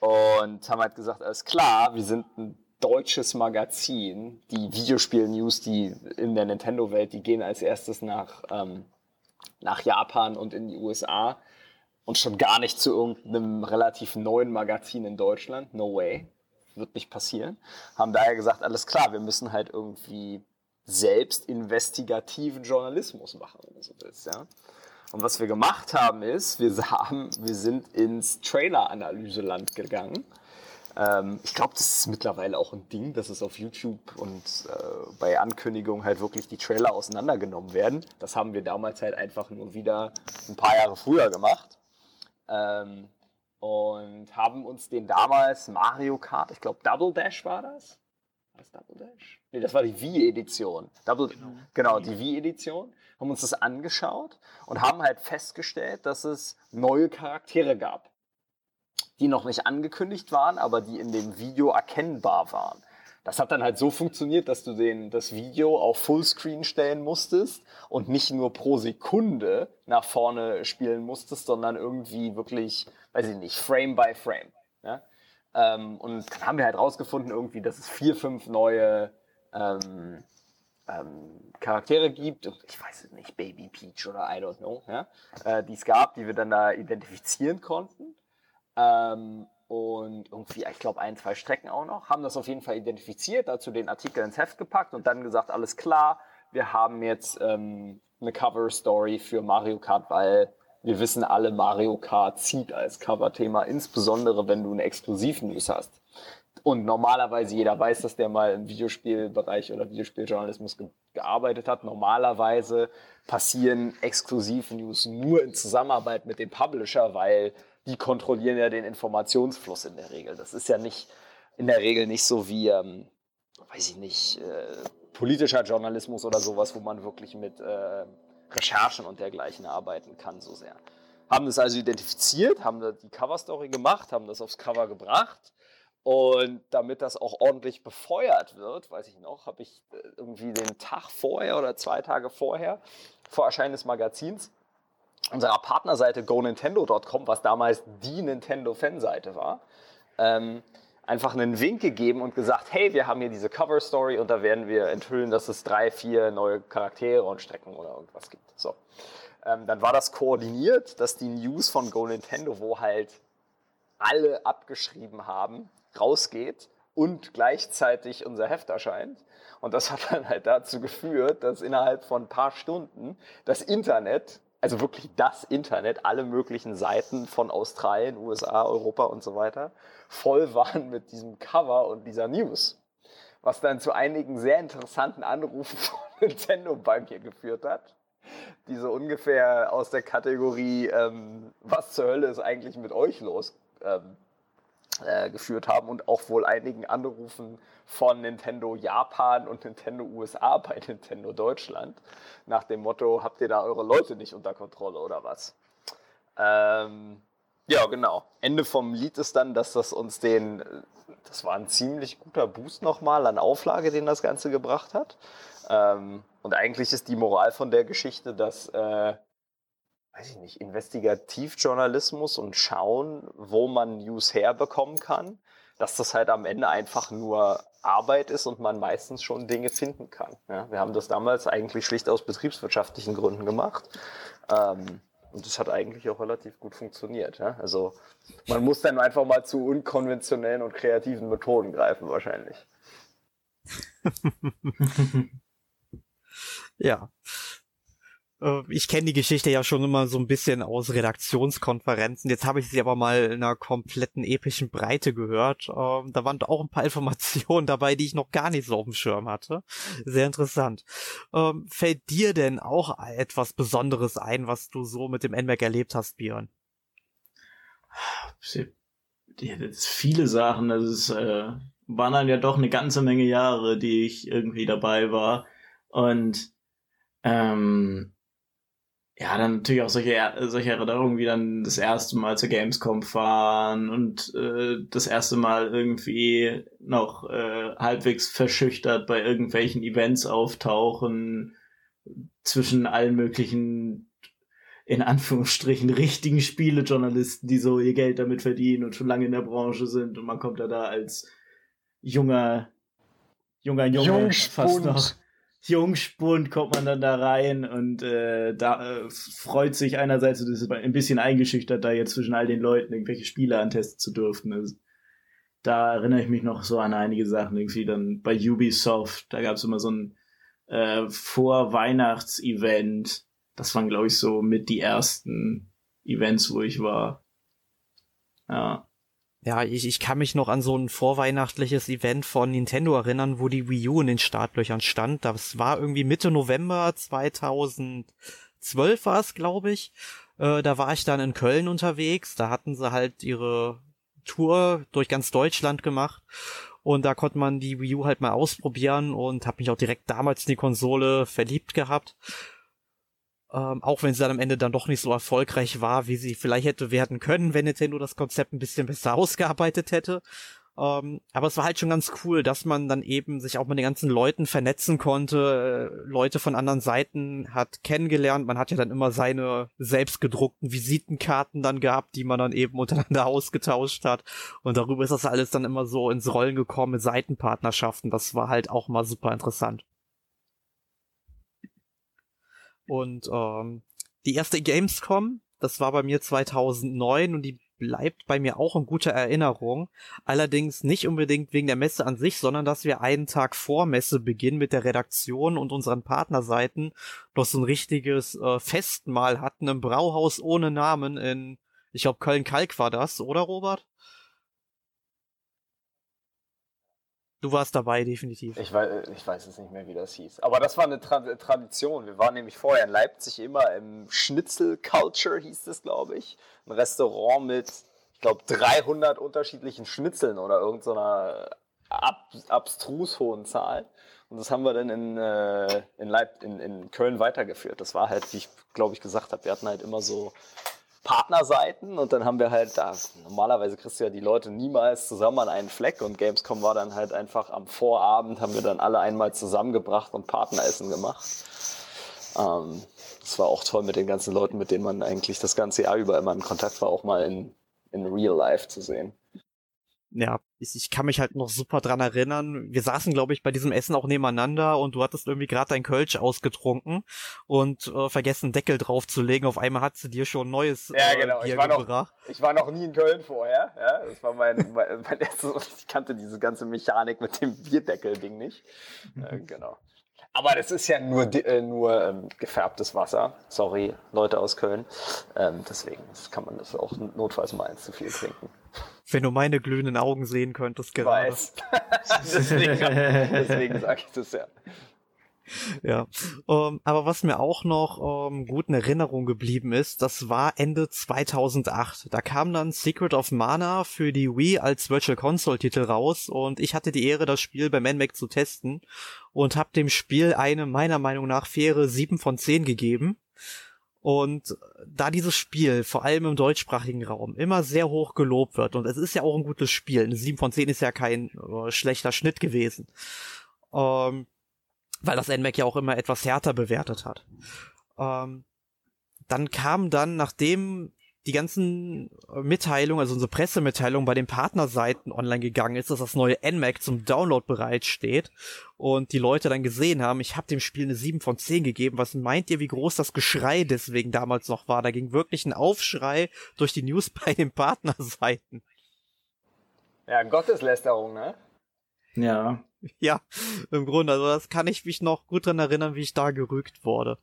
und haben halt gesagt, alles klar, wir sind ein deutsches Magazin. Die Videospiel-News, die in der Nintendo-Welt, die gehen als erstes nach, ähm, nach Japan und in die USA und schon gar nicht zu irgendeinem relativ neuen Magazin in Deutschland. No way wird nicht passieren. Haben daher gesagt, alles klar, wir müssen halt irgendwie selbst investigativen Journalismus machen, wenn du so willst, ja. Und was wir gemacht haben ist, wir, haben, wir sind ins Trailer-Analyseland gegangen. Ähm, ich glaube, das ist mittlerweile auch ein Ding, dass es auf YouTube und äh, bei Ankündigungen halt wirklich die Trailer auseinandergenommen werden. Das haben wir damals halt einfach nur wieder ein paar Jahre früher gemacht. Ähm, und haben uns den damals Mario Kart, ich glaube Double Dash war das. War das Double Dash? Nee, das war die Wii-Edition. Double, genau, genau die Wii-Edition. Haben uns das angeschaut und haben halt festgestellt, dass es neue Charaktere gab, die noch nicht angekündigt waren, aber die in dem Video erkennbar waren. Das hat dann halt so funktioniert, dass du den, das Video auf Fullscreen stellen musstest und nicht nur pro Sekunde nach vorne spielen musstest, sondern irgendwie wirklich, weiß ich nicht, Frame by Frame. Ja? Ähm, und dann haben wir halt rausgefunden irgendwie, dass es vier, fünf neue ähm, ähm, Charaktere gibt, ich weiß es nicht, Baby Peach oder I don't know, ja, äh, die es gab, die wir dann da identifizieren konnten. Ähm, und irgendwie, ich glaube, ein, zwei Strecken auch noch, haben das auf jeden Fall identifiziert, dazu den Artikel ins Heft gepackt und dann gesagt, alles klar, wir haben jetzt ähm, eine Cover-Story für Mario Kart, weil wir wissen alle, Mario Kart zieht als Cover-Thema, insbesondere wenn du eine Exklusiv-News hast. Und normalerweise jeder weiß, dass der mal im Videospielbereich oder Videospieljournalismus ge gearbeitet hat. Normalerweise passieren Exklusiv-News nur in Zusammenarbeit mit dem Publisher, weil die kontrollieren ja den Informationsfluss in der Regel. Das ist ja nicht in der Regel nicht so wie, ähm, weiß ich nicht, äh, politischer Journalismus oder sowas, wo man wirklich mit äh, Recherchen und dergleichen arbeiten kann so sehr. Haben das also identifiziert, haben die Cover-Story gemacht, haben das aufs Cover gebracht und damit das auch ordentlich befeuert wird, weiß ich noch, habe ich äh, irgendwie den Tag vorher oder zwei Tage vorher, vor Erscheinen des Magazins, unserer Partnerseite GoNintendo.com, was damals die Nintendo-Fanseite war, ähm, einfach einen Wink gegeben und gesagt, hey, wir haben hier diese Cover-Story und da werden wir enthüllen, dass es drei, vier neue Charaktere und Strecken oder irgendwas gibt. So. Ähm, dann war das koordiniert, dass die News von Go Nintendo, wo halt alle abgeschrieben haben, rausgeht und gleichzeitig unser Heft erscheint. Und das hat dann halt dazu geführt, dass innerhalb von ein paar Stunden das Internet also wirklich das Internet, alle möglichen Seiten von Australien, USA, Europa und so weiter, voll waren mit diesem Cover und dieser News. Was dann zu einigen sehr interessanten Anrufen von Nintendo bei mir geführt hat. Die so ungefähr aus der Kategorie, ähm, was zur Hölle ist eigentlich mit euch los, ähm, äh, geführt haben und auch wohl einigen Anrufen von Nintendo Japan und Nintendo USA bei Nintendo Deutschland. Nach dem Motto, habt ihr da eure Leute nicht unter Kontrolle oder was? Ähm, ja, genau. Ende vom Lied ist dann, dass das uns den, das war ein ziemlich guter Boost nochmal an Auflage, den das Ganze gebracht hat. Ähm, und eigentlich ist die Moral von der Geschichte, dass äh, weiß ich nicht, Investigativjournalismus und schauen, wo man News herbekommen kann, dass das halt am Ende einfach nur Arbeit ist und man meistens schon Dinge finden kann. Ja, wir haben das damals eigentlich schlicht aus betriebswirtschaftlichen Gründen gemacht. Ähm, und das hat eigentlich auch relativ gut funktioniert. Ja? Also man muss dann einfach mal zu unkonventionellen und kreativen Methoden greifen wahrscheinlich.
ja. Äh, ich kenne die Geschichte ja schon immer so ein bisschen aus Redaktionskonferenzen. Jetzt habe ich sie aber mal in einer kompletten epischen Breite gehört. Ähm, da waren auch ein paar Informationen dabei, die ich noch gar nicht so auf dem Schirm hatte. Sehr interessant. Ähm, fällt dir denn auch etwas Besonderes ein, was du so mit dem NMAC erlebt hast, Björn?
Viele Sachen. Das ist, äh, waren dann ja doch eine ganze Menge Jahre, die ich irgendwie dabei war. Und ähm, ja, dann natürlich auch solche, solche Erinnerungen wie dann das erste Mal zur Gamescom fahren und äh, das erste Mal irgendwie noch äh, halbwegs verschüchtert bei irgendwelchen Events auftauchen, zwischen allen möglichen, in Anführungsstrichen, richtigen Spielejournalisten, die so ihr Geld damit verdienen und schon lange in der Branche sind und man kommt da da als junger, junger Junge fast noch Jungspund kommt man dann da rein und äh, da äh, freut sich einerseits und ist ein bisschen eingeschüchtert, da jetzt zwischen all den Leuten irgendwelche Spiele antesten zu dürfen. Also, da erinnere ich mich noch so an einige Sachen, irgendwie dann bei Ubisoft, da gab es immer so ein äh, Vor-Weihnachts-Event. Das waren, glaube ich, so mit die ersten Events, wo ich war. Ja.
Ja, ich, ich kann mich noch an so ein vorweihnachtliches Event von Nintendo erinnern, wo die Wii U in den Startlöchern stand. Das war irgendwie Mitte November 2012 war es, glaube ich. Äh, da war ich dann in Köln unterwegs. Da hatten sie halt ihre Tour durch ganz Deutschland gemacht. Und da konnte man die Wii U halt mal ausprobieren und habe mich auch direkt damals in die Konsole verliebt gehabt. Ähm, auch wenn sie dann am Ende dann doch nicht so erfolgreich war, wie sie vielleicht hätte werden können, wenn Nintendo das Konzept ein bisschen besser ausgearbeitet hätte. Ähm, aber es war halt schon ganz cool, dass man dann eben sich auch mit den ganzen Leuten vernetzen konnte, äh, Leute von anderen Seiten hat kennengelernt. Man hat ja dann immer seine selbst gedruckten Visitenkarten dann gehabt, die man dann eben untereinander ausgetauscht hat. Und darüber ist das alles dann immer so ins Rollen gekommen mit Seitenpartnerschaften. Das war halt auch mal super interessant. Und ähm, die erste Gamescom, das war bei mir 2009 und die bleibt bei mir auch in guter Erinnerung. Allerdings nicht unbedingt wegen der Messe an sich, sondern dass wir einen Tag vor Messebeginn mit der Redaktion und unseren Partnerseiten doch so ein richtiges äh, Festmahl hatten im Brauhaus ohne Namen in, ich glaube, Köln-Kalk war das, oder Robert? Du warst dabei, definitiv.
Ich weiß, ich weiß es nicht mehr, wie das hieß. Aber das war eine Tra Tradition. Wir waren nämlich vorher in Leipzig immer im Schnitzel Culture, hieß es, glaube ich. Ein Restaurant mit, ich glaube, 300 unterschiedlichen Schnitzeln oder irgendeiner ab abstrus hohen Zahl. Und das haben wir dann in, äh, in, Leip in, in Köln weitergeführt. Das war halt, wie ich glaube ich gesagt habe, wir hatten halt immer so Partnerseiten und dann haben wir halt da, normalerweise kriegst du ja die Leute niemals zusammen an einen Fleck und Gamescom war dann halt einfach am Vorabend haben wir dann alle einmal zusammengebracht und Partneressen gemacht. Ähm, das war auch toll mit den ganzen Leuten, mit denen man eigentlich das ganze Jahr über immer in Kontakt war, auch mal in, in Real Life zu sehen
ja, ich, ich kann mich halt noch super dran erinnern. Wir saßen, glaube ich, bei diesem Essen auch nebeneinander und du hattest irgendwie gerade dein Kölsch ausgetrunken und äh, vergessen, Deckel draufzulegen. Auf einmal hat sie dir schon neues
ja, äh, genau. Bier ich war gebracht. Noch, ich war noch nie in Köln vorher. Ja? Das war mein, mein, mein erstes. Ich kannte diese ganze Mechanik mit dem Bierdeckel-Ding nicht. Äh, genau. Aber das ist ja nur, äh, nur ähm, gefärbtes Wasser. Sorry, Leute aus Köln. Ähm, deswegen kann man das auch notfalls mal eins zu viel trinken.
Wenn du meine glühenden Augen sehen könntest gerade. Weiß.
deswegen deswegen sage ich das ja.
Ja, ähm, aber was mir auch noch ähm, gut in Erinnerung geblieben ist, das war Ende 2008. Da kam dann Secret of Mana für die Wii als Virtual Console Titel raus und ich hatte die Ehre, das Spiel bei ManMac zu testen und habe dem Spiel eine meiner Meinung nach faire 7 von 10 gegeben. Und da dieses Spiel, vor allem im deutschsprachigen Raum, immer sehr hoch gelobt wird, und es ist ja auch ein gutes Spiel, eine 7 von 10 ist ja kein äh, schlechter Schnitt gewesen, ähm, weil das NMAC ja auch immer etwas härter bewertet hat. Ähm, dann kam dann, nachdem die ganzen äh, Mitteilungen, also unsere Pressemitteilung bei den Partnerseiten online gegangen ist, dass das neue NMAC zum Download bereitsteht und die Leute dann gesehen haben, ich habe dem Spiel eine 7 von 10 gegeben. Was meint ihr, wie groß das Geschrei deswegen damals noch war? Da ging wirklich ein Aufschrei durch die News bei den Partnerseiten.
Ja, Gotteslästerung, ne?
Ja.
Ja, im Grunde, also das kann ich mich noch gut dran erinnern, wie ich da gerügt wurde.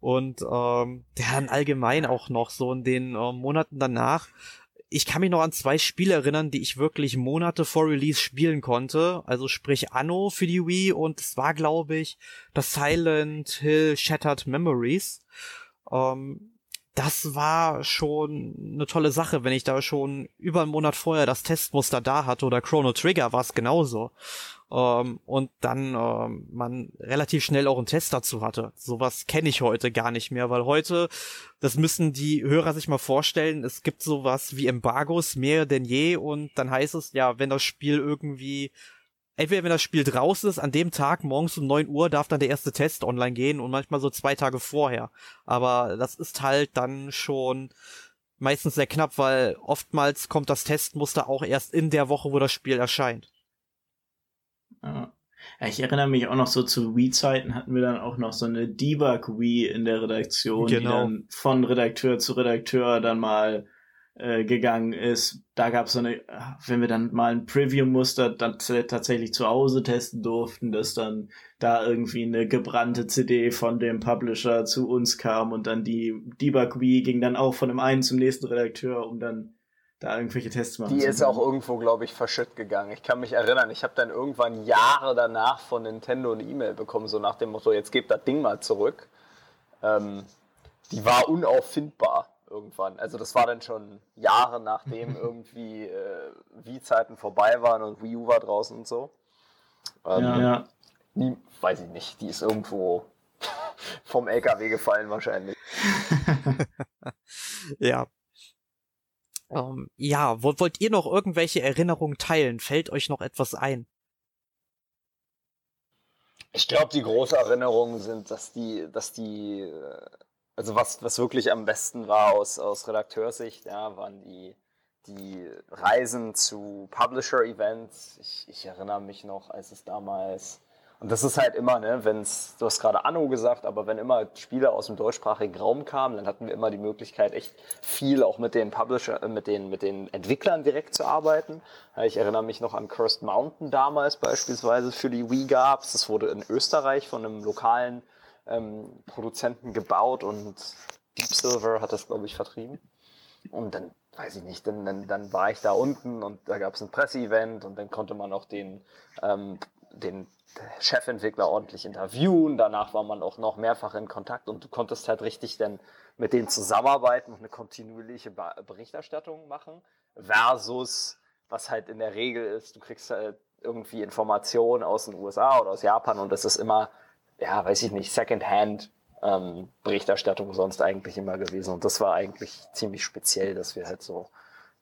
Und ähm, der dann allgemein auch noch so in den äh, Monaten danach. Ich kann mich noch an zwei Spiele erinnern, die ich wirklich Monate vor Release spielen konnte. Also sprich Anno für die Wii und es war, glaube ich, das Silent Hill Shattered Memories. Ähm, das war schon eine tolle Sache, wenn ich da schon über einen Monat vorher das Testmuster da hatte oder Chrono Trigger war es genauso. Ähm, und dann ähm, man relativ schnell auch einen Test dazu hatte. Sowas kenne ich heute gar nicht mehr, weil heute, das müssen die Hörer sich mal vorstellen, es gibt sowas wie Embargos mehr denn je und dann heißt es ja, wenn das Spiel irgendwie entweder wenn das Spiel draußen ist, an dem Tag morgens um neun Uhr darf dann der erste Test online gehen und manchmal so zwei Tage vorher. Aber das ist halt dann schon meistens sehr knapp, weil oftmals kommt das Testmuster auch erst in der Woche, wo das Spiel erscheint.
Ja. Ich erinnere mich auch noch so zu Wii-Zeiten hatten wir dann auch noch so eine Debug-Wii in der Redaktion, genau. die dann von Redakteur zu Redakteur dann mal äh, gegangen ist. Da gab es so eine, wenn wir dann mal ein Preview-Muster dann tatsächlich zu Hause testen durften, dass dann da irgendwie eine gebrannte CD von dem Publisher zu uns kam und dann die Debug Wii ging dann auch von dem einen zum nächsten Redakteur, um dann da irgendwelche Tests machen.
Die ist auch irgendwo, glaube ich, verschütt gegangen. Ich kann mich erinnern, ich habe dann irgendwann Jahre danach von Nintendo eine E-Mail bekommen, so nach dem Motto, jetzt gebt das Ding mal zurück. Ähm, die war unauffindbar irgendwann. Also das war dann schon Jahre nachdem irgendwie äh, Wii-Zeiten vorbei waren und Wii U war draußen und so. Ähm, ja, ja. Nie, weiß ich nicht, die ist irgendwo vom LKW gefallen wahrscheinlich.
ja. Um, ähm, ja, wollt, wollt ihr noch irgendwelche Erinnerungen teilen? Fällt euch noch etwas ein?
Ich glaube, die große Erinnerungen sind, dass die, dass die äh, also was, was wirklich am besten war aus, aus Redakteursicht, ja, waren die, die Reisen zu Publisher-Events. Ich, ich erinnere mich noch, als es damals Und das ist halt immer, ne, wenn's, du hast gerade Anno gesagt, aber wenn immer Spiele aus dem deutschsprachigen Raum kamen, dann hatten wir immer die Möglichkeit, echt viel auch mit den Publisher, äh, mit den, mit den Entwicklern direkt zu arbeiten. Ich erinnere mich noch an Cursed Mountain damals beispielsweise für die Wii gab's. Das wurde in Österreich von einem lokalen ähm, Produzenten gebaut und Deep Silver hat das, glaube ich, vertrieben. Und dann, weiß ich nicht, dann, dann, dann war ich da unten und da gab es ein Presseevent und dann konnte man auch den, ähm, den Chefentwickler ordentlich interviewen. Danach war man auch noch mehrfach in Kontakt und du konntest halt richtig dann mit denen zusammenarbeiten und eine kontinuierliche Berichterstattung machen. Versus, was halt in der Regel ist, du kriegst halt irgendwie Informationen aus den USA oder aus Japan und das ist immer, ja, weiß ich nicht, Secondhand ähm, Berichterstattung sonst eigentlich immer gewesen. Und das war eigentlich ziemlich speziell, dass wir halt so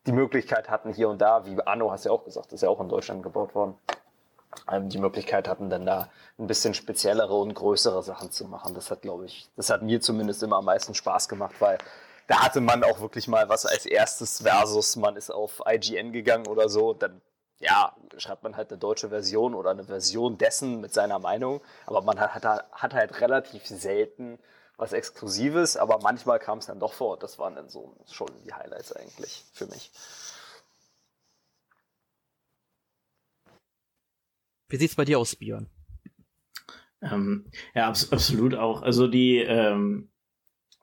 die Möglichkeit hatten, hier und da, wie Anno hast ja auch gesagt, ist ja auch in Deutschland gebaut worden, ähm, die Möglichkeit hatten, dann da ein bisschen speziellere und größere Sachen zu machen. Das hat, glaube ich, das hat mir zumindest immer am meisten Spaß gemacht, weil da hatte man auch wirklich mal was als erstes versus man ist auf IGN gegangen oder so, dann ja, schreibt man halt eine deutsche Version oder eine Version dessen mit seiner Meinung, aber man hat, hat, hat halt relativ selten was Exklusives, aber manchmal kam es dann doch vor. Das waren dann so schon die Highlights eigentlich für mich.
Wie sieht's bei dir aus, Björn?
Ähm, ja, abs absolut auch. Also die, ähm,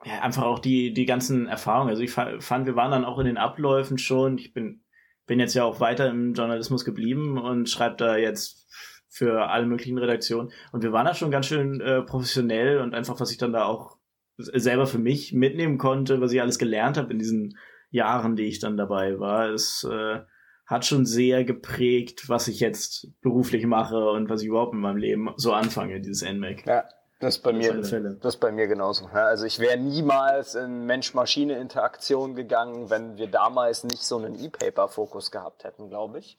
ja, einfach auch die, die ganzen Erfahrungen. Also ich fand, wir waren dann auch in den Abläufen schon. Ich bin, bin jetzt ja auch weiter im Journalismus geblieben und schreibe da jetzt für alle möglichen Redaktionen. Und wir waren da schon ganz schön äh, professionell und einfach, was ich dann da auch selber für mich mitnehmen konnte, was ich alles gelernt habe in diesen Jahren, die ich dann dabei war, ist äh, hat schon sehr geprägt, was ich jetzt beruflich mache und was ich überhaupt in meinem Leben so anfange, dieses NMAC.
Ja, das ist bei mir, das bei mir genauso. Also ich wäre niemals in Mensch-Maschine-Interaktion gegangen, wenn wir damals nicht so einen E-Paper-Fokus gehabt hätten, glaube ich.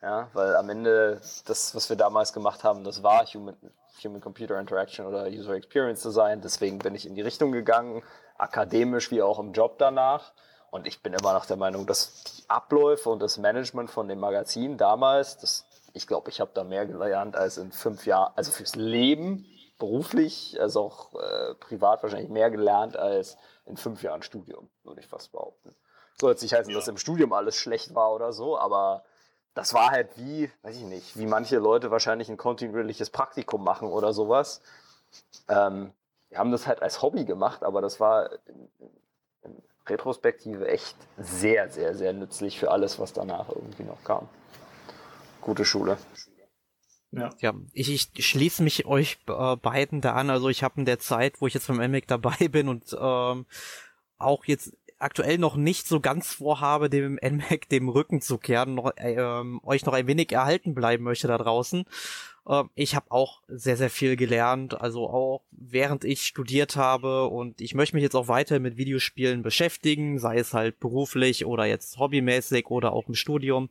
Ja, weil am Ende das, was wir damals gemacht haben, das war Human, Human-Computer Interaction oder User Experience Design. Deswegen bin ich in die Richtung gegangen, akademisch wie auch im Job danach. Und ich bin immer noch der Meinung, dass die Abläufe und das Management von dem Magazin damals, das, ich glaube, ich habe da mehr gelernt als in fünf Jahren, also fürs Leben, beruflich, als auch äh, privat wahrscheinlich mehr gelernt als in fünf Jahren Studium, würde ich fast behaupten. Soll jetzt nicht heißen, ja. dass im Studium alles schlecht war oder so, aber das war halt wie, weiß ich nicht, wie manche Leute wahrscheinlich ein kontinuierliches Praktikum machen oder sowas. Ähm, wir haben das halt als Hobby gemacht, aber das war Retrospektive echt sehr, sehr, sehr nützlich für alles, was danach irgendwie noch kam. Gute Schule.
Ja. ja, ich, ich schließe mich euch äh, beiden da an. Also ich habe in der Zeit, wo ich jetzt beim MMAC dabei bin und ähm, auch jetzt aktuell noch nicht so ganz vorhabe, dem NMAC dem Rücken zu kehren, noch, äh, ähm, euch noch ein wenig erhalten bleiben möchte da draußen. Äh, ich habe auch sehr, sehr viel gelernt, also auch während ich studiert habe und ich möchte mich jetzt auch weiter mit Videospielen beschäftigen, sei es halt beruflich oder jetzt hobbymäßig oder auch im Studium.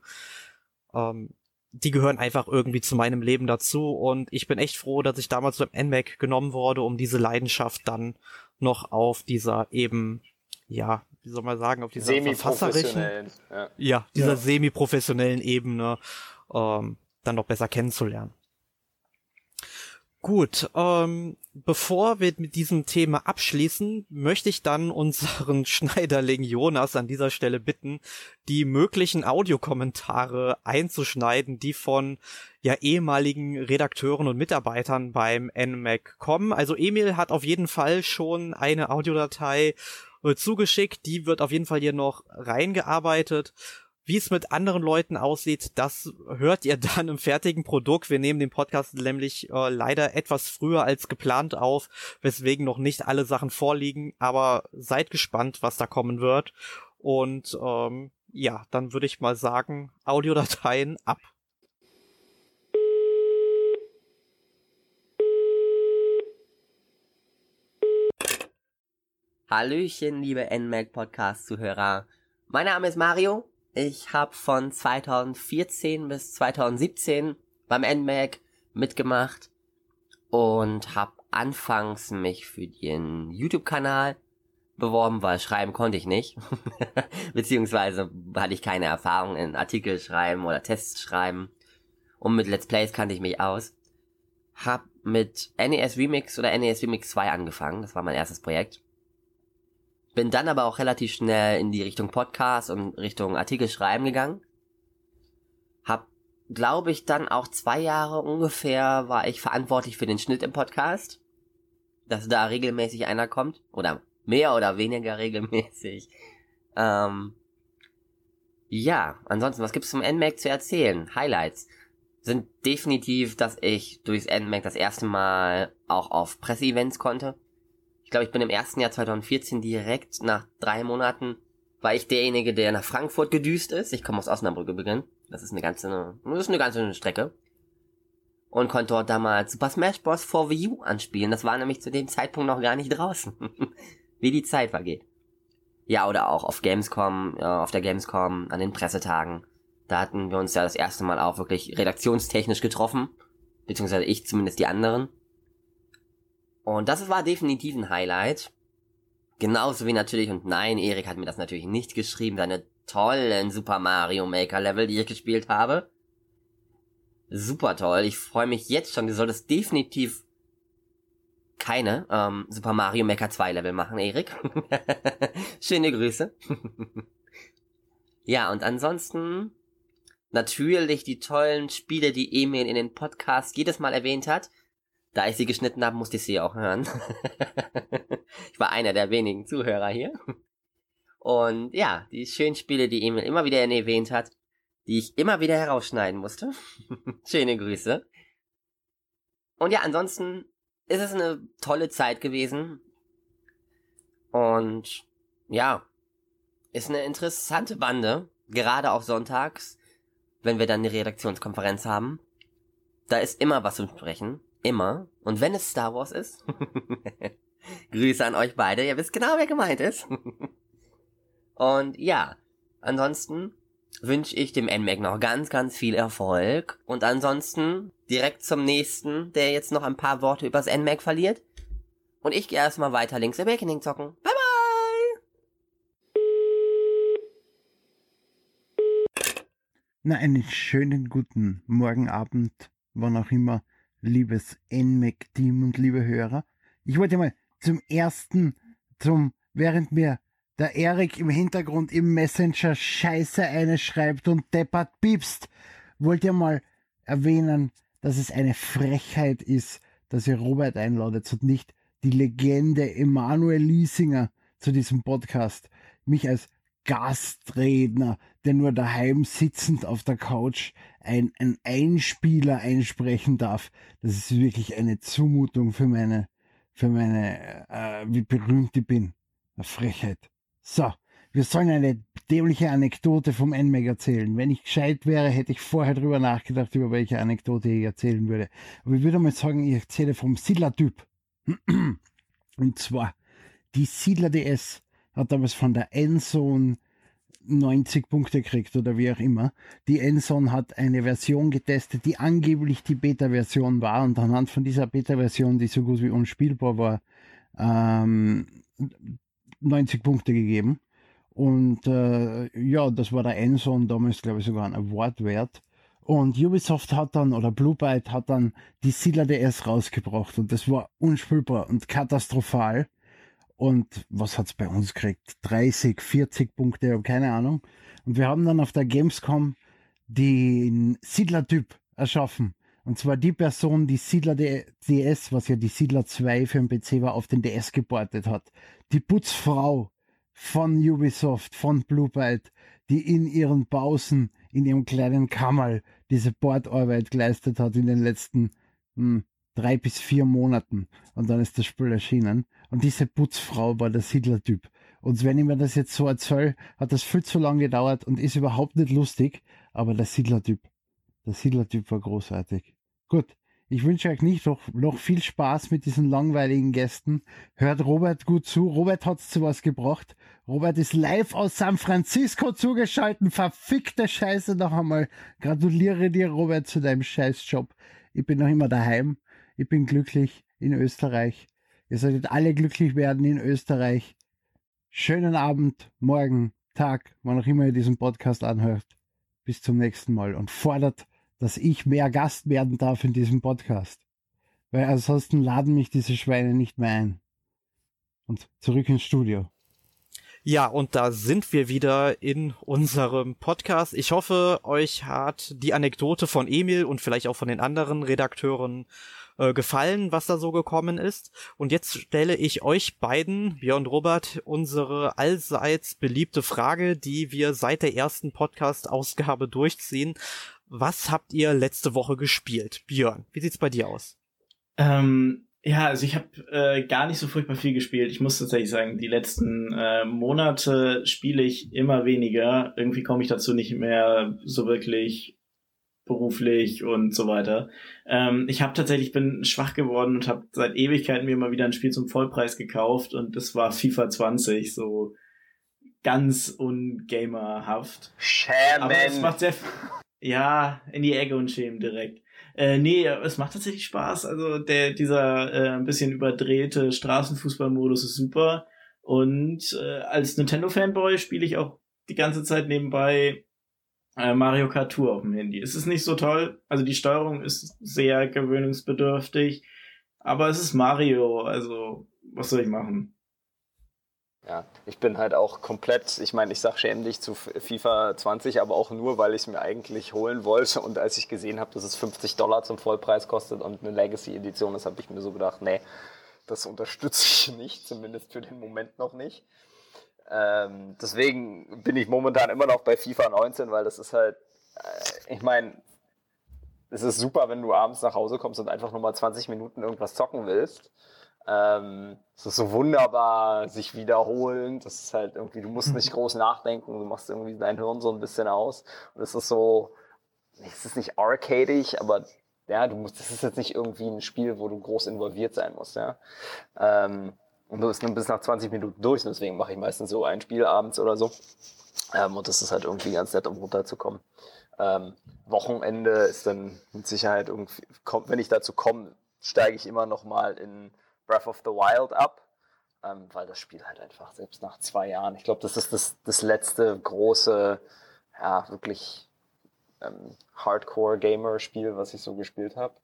Ähm, die gehören einfach irgendwie zu meinem Leben dazu und ich bin echt froh, dass ich damals beim NMAC genommen wurde, um diese Leidenschaft dann noch auf dieser eben, ja, wie soll man sagen, auf dieser
semi-professionellen,
ja. ja, dieser ja. semi-professionellen Ebene ähm, dann noch besser kennenzulernen. Gut, ähm, bevor wir mit diesem Thema abschließen, möchte ich dann unseren Schneiderling Jonas an dieser Stelle bitten, die möglichen Audiokommentare einzuschneiden, die von ja ehemaligen Redakteuren und Mitarbeitern beim NMAC kommen. Also Emil hat auf jeden Fall schon eine Audiodatei äh, zugeschickt, die wird auf jeden Fall hier noch reingearbeitet. Wie es mit anderen Leuten aussieht, das hört ihr dann im fertigen Produkt. Wir nehmen den Podcast nämlich äh, leider etwas früher als geplant auf, weswegen noch nicht alle Sachen vorliegen. Aber seid gespannt, was da kommen wird. Und ähm, ja, dann würde ich mal sagen, Audiodateien ab.
Hallöchen, liebe NMAC Podcast Zuhörer. Mein Name ist Mario ich habe von 2014 bis 2017 beim NMAC mitgemacht und habe anfangs mich für den YouTube-Kanal beworben, weil schreiben konnte ich nicht. Beziehungsweise hatte ich keine Erfahrung in Artikel schreiben oder Tests schreiben. Und mit Let's Plays kannte ich mich aus. hab mit NES Remix oder NES Remix 2 angefangen. Das war mein erstes Projekt. Bin dann aber auch relativ schnell in die Richtung Podcast und Richtung Artikel schreiben gegangen. Hab, glaube ich, dann auch zwei Jahre ungefähr war ich verantwortlich für den Schnitt im Podcast. Dass da regelmäßig einer kommt. Oder mehr oder weniger regelmäßig. Ähm, ja, ansonsten, was gibt's zum NMAC zu erzählen? Highlights sind definitiv, dass ich durchs NMAC das erste Mal auch auf Presseevents konnte. Ich glaube, ich bin im ersten Jahr 2014 direkt nach drei Monaten war ich derjenige, der nach Frankfurt gedüst ist. Ich komme aus Osnabrück übrigens. Das ist eine ganze, das ist eine ganze Strecke. Und konnte dort damals Super Smash Bros. for Wii U anspielen. Das war nämlich zu dem Zeitpunkt noch gar nicht draußen. Wie die Zeit vergeht. Ja, oder auch auf Gamescom, auf der Gamescom, an den Pressetagen. Da hatten wir uns ja das erste Mal auch wirklich redaktionstechnisch getroffen. Beziehungsweise ich zumindest die anderen. Und das war definitiv ein Highlight. Genauso wie natürlich, und nein, Erik hat mir das natürlich nicht geschrieben, seine tollen Super Mario Maker Level, die ich gespielt habe. Super toll. Ich freue mich jetzt schon. Du solltest definitiv keine ähm, Super Mario Maker 2 Level machen, Erik. Schöne Grüße. ja, und ansonsten natürlich die tollen Spiele, die Emil in den Podcast jedes Mal erwähnt hat. Da ich sie geschnitten habe, musste ich sie auch hören. ich war einer der wenigen Zuhörer hier. Und ja, die schönen Spiele, die Emil immer wieder erwähnt hat, die ich immer wieder herausschneiden musste. Schöne Grüße. Und ja, ansonsten ist es eine tolle Zeit gewesen. Und ja, ist eine interessante Bande, gerade auch sonntags, wenn wir dann eine Redaktionskonferenz haben. Da ist immer was zu sprechen, immer. Und wenn es Star Wars ist, Grüße an euch beide, ihr wisst genau, wer gemeint ist. Und ja, ansonsten wünsche ich dem NMAC noch ganz, ganz viel Erfolg. Und ansonsten direkt zum nächsten, der jetzt noch ein paar Worte übers NMAC verliert. Und ich gehe erstmal weiter Links Awakening zocken. Bye bye!
Na, einen schönen guten Morgen, Abend, wann auch immer, liebes NMAC-Team und liebe Hörer. Ich wollte mal zum ersten, zum, während mir der Erik im Hintergrund im Messenger Scheiße eine schreibt und deppert piepst, wollt ihr mal erwähnen, dass es eine Frechheit ist, dass ihr Robert einladet und nicht die Legende Emanuel Liesinger zu diesem Podcast. Mich als Gastredner, der nur daheim sitzend auf der Couch ein, ein Einspieler einsprechen darf. Das ist wirklich eine Zumutung für meine, für meine, äh, wie berühmt ich bin. Eine Frechheit. So, wir sollen eine dämliche Anekdote vom NMAG erzählen. Wenn ich gescheit wäre, hätte ich vorher drüber nachgedacht, über welche Anekdote ich erzählen würde. Aber ich würde mal sagen, ich erzähle vom Siedler-Typ. Und zwar, die Siedler DS hat damals von der Endzone 90 Punkte gekriegt oder wie auch immer. Die Endzone hat eine Version getestet, die angeblich die Beta-Version war und anhand von dieser Beta-Version, die so gut wie unspielbar war, ähm, 90 Punkte gegeben. Und äh, ja, das war der Endzone damals, glaube ich, sogar ein Award wert. Und Ubisoft hat dann, oder Blue Byte hat dann die Siedler DS rausgebracht und das war unspielbar und katastrophal. Und was hat's bei uns gekriegt? 30, 40 Punkte, keine Ahnung. Und wir haben dann auf der Gamescom den Siedler-Typ erschaffen. Und zwar die Person, die Siedler DS, was ja die Siedler 2 für den PC war, auf den DS geportet hat. Die Putzfrau von Ubisoft, von Blue Byte, die in ihren Pausen, in ihrem kleinen Kammerl diese Bordarbeit geleistet hat in den letzten hm, drei bis vier Monaten. Und dann ist das Spiel erschienen. Und diese Putzfrau war der Siedler-Typ. Und wenn ich mir das jetzt so erzähle, hat das viel zu lange gedauert und ist überhaupt nicht lustig. Aber der Siedler-Typ der Siedler-Typ war großartig. Gut, ich wünsche euch nicht noch, noch viel Spaß mit diesen langweiligen Gästen. Hört Robert gut zu. Robert hat's zu was gebracht. Robert ist live aus San Francisco zugeschaltet. Verfickte Scheiße noch einmal. Gratuliere dir, Robert, zu deinem Scheißjob. Ich bin noch immer daheim. Ich bin glücklich in Österreich. Ihr solltet alle glücklich werden in Österreich. Schönen Abend, morgen, Tag, wann auch immer ihr diesen Podcast anhört. Bis zum nächsten Mal und fordert dass ich mehr Gast werden darf in diesem Podcast. Weil ansonsten laden mich diese Schweine nicht mehr ein. Und zurück ins Studio.
Ja, und da sind wir wieder in unserem Podcast. Ich hoffe, euch hat die Anekdote von Emil und vielleicht auch von den anderen Redakteuren äh, gefallen, was da so gekommen ist. Und jetzt stelle ich euch beiden, Björn und Robert, unsere allseits beliebte Frage, die wir seit der ersten Podcast-Ausgabe durchziehen. Was habt ihr letzte Woche gespielt? Björn, wie sieht's bei dir aus?
Ähm, ja, also ich habe äh, gar nicht so furchtbar viel gespielt. Ich muss tatsächlich sagen, die letzten äh, Monate spiele ich immer weniger. Irgendwie komme ich dazu nicht mehr so wirklich beruflich und so weiter. Ähm, ich habe tatsächlich bin schwach geworden und habe seit Ewigkeiten mir mal wieder ein Spiel zum Vollpreis gekauft und das war FIFA 20, so ganz ungamerhaft.
Schämen.
Aber es macht sehr ja in die Ecke und schämen direkt. Äh, nee, es macht tatsächlich Spaß. Also der, dieser äh, ein bisschen überdrehte Straßenfußballmodus ist super. Und äh, als Nintendo-Fanboy spiele ich auch die ganze Zeit nebenbei äh, Mario Kart Tour auf dem Handy. Es ist nicht so toll. Also die Steuerung ist sehr gewöhnungsbedürftig. Aber es ist Mario. Also was soll ich machen?
Ja, ich bin halt auch komplett, ich meine, ich sag schämlich zu FIFA 20, aber auch nur, weil ich es mir eigentlich holen wollte und als ich gesehen habe, dass es 50 Dollar zum Vollpreis kostet und eine Legacy-Edition ist, habe ich mir so gedacht, nee, das unterstütze ich nicht, zumindest für den Moment noch nicht. Ähm, deswegen bin ich momentan immer noch bei FIFA 19, weil das ist halt, äh, ich meine, es ist super, wenn du abends nach Hause kommst und einfach nur mal 20 Minuten irgendwas zocken willst. Ähm, es ist so wunderbar, sich wiederholen. Das ist halt irgendwie, du musst nicht groß nachdenken, du machst irgendwie dein Hirn so ein bisschen aus. Und es ist so, es ist nicht arcadig, aber ja, du musst, das ist jetzt nicht irgendwie ein Spiel, wo du groß involviert sein musst, ja. Ähm, und du bist nur bis nach 20 Minuten durch, deswegen mache ich meistens so ein Spiel abends oder so. Ähm, und das ist halt irgendwie ganz nett, um runterzukommen. Ähm, Wochenende ist dann mit Sicherheit irgendwie, kommt, wenn ich dazu komme, steige ich immer noch mal in Breath of the Wild ab, ähm, weil das Spiel halt einfach selbst nach zwei Jahren, ich glaube, das ist das, das letzte große, ja, wirklich ähm, Hardcore-Gamer-Spiel, was ich so gespielt habe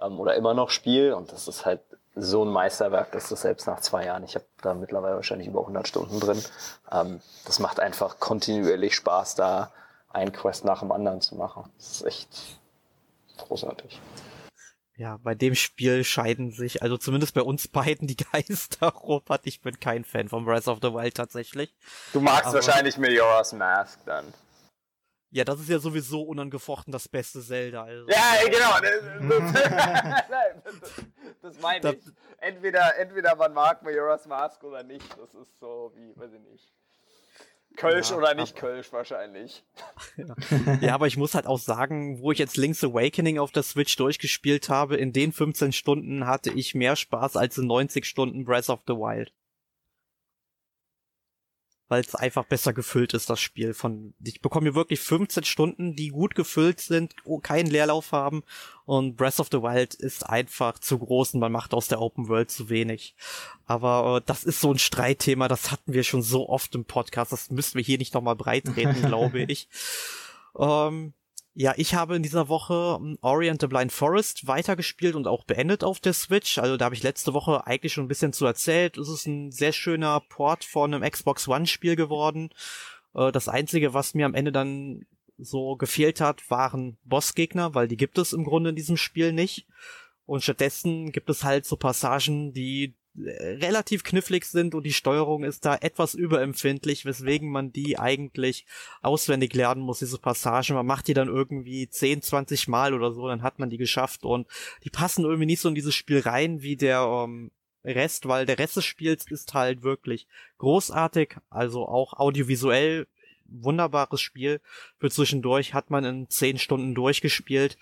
ähm, oder immer noch spiele und das ist halt so ein Meisterwerk, dass das selbst nach zwei Jahren, ich habe da mittlerweile wahrscheinlich über 100 Stunden drin, ähm, das macht einfach kontinuierlich Spaß, da ein Quest nach dem anderen zu machen. Das ist echt großartig
ja, bei dem Spiel scheiden sich, also zumindest bei uns beiden die Geister, Robert. Ich bin kein Fan von Breath of the Wild tatsächlich.
Du magst Aber, wahrscheinlich Majora's Mask dann.
Ja, das ist ja sowieso unangefochten das beste Zelda. Also.
Ja, genau. Das, das, das meine ich. Entweder, entweder man mag Majora's Mask oder nicht. Das ist so wie, weiß ich nicht. Kölsch ja, oder nicht aber, Kölsch wahrscheinlich.
Ja. ja, aber ich muss halt auch sagen, wo ich jetzt Link's Awakening auf der Switch durchgespielt habe, in den 15 Stunden hatte ich mehr Spaß als in 90 Stunden Breath of the Wild weil es einfach besser gefüllt ist, das Spiel. Von ich bekomme hier wirklich 15 Stunden, die gut gefüllt sind, keinen Leerlauf haben und Breath of the Wild ist einfach zu groß und man macht aus der Open World zu wenig. Aber äh, das ist so ein Streitthema, das hatten wir schon so oft im Podcast, das müssen wir hier nicht nochmal breitreden, glaube ich. Ähm, ja, ich habe in dieser Woche ähm, Orient the Blind Forest weitergespielt und auch beendet auf der Switch. Also da habe ich letzte Woche eigentlich schon ein bisschen zu erzählt. Es ist ein sehr schöner Port von einem Xbox One Spiel geworden. Äh, das einzige, was mir am Ende dann so gefehlt hat, waren Bossgegner, weil die gibt es im Grunde in diesem Spiel nicht. Und stattdessen gibt es halt so Passagen, die relativ knifflig sind und die Steuerung ist da etwas überempfindlich, weswegen man die eigentlich auswendig lernen muss, diese Passagen. Man macht die dann irgendwie 10, 20 Mal oder so, dann hat man die geschafft und die passen irgendwie nicht so in dieses Spiel rein wie der ähm, Rest, weil der Rest des Spiels ist halt wirklich großartig, also auch audiovisuell wunderbares Spiel. Für zwischendurch hat man in 10 Stunden durchgespielt.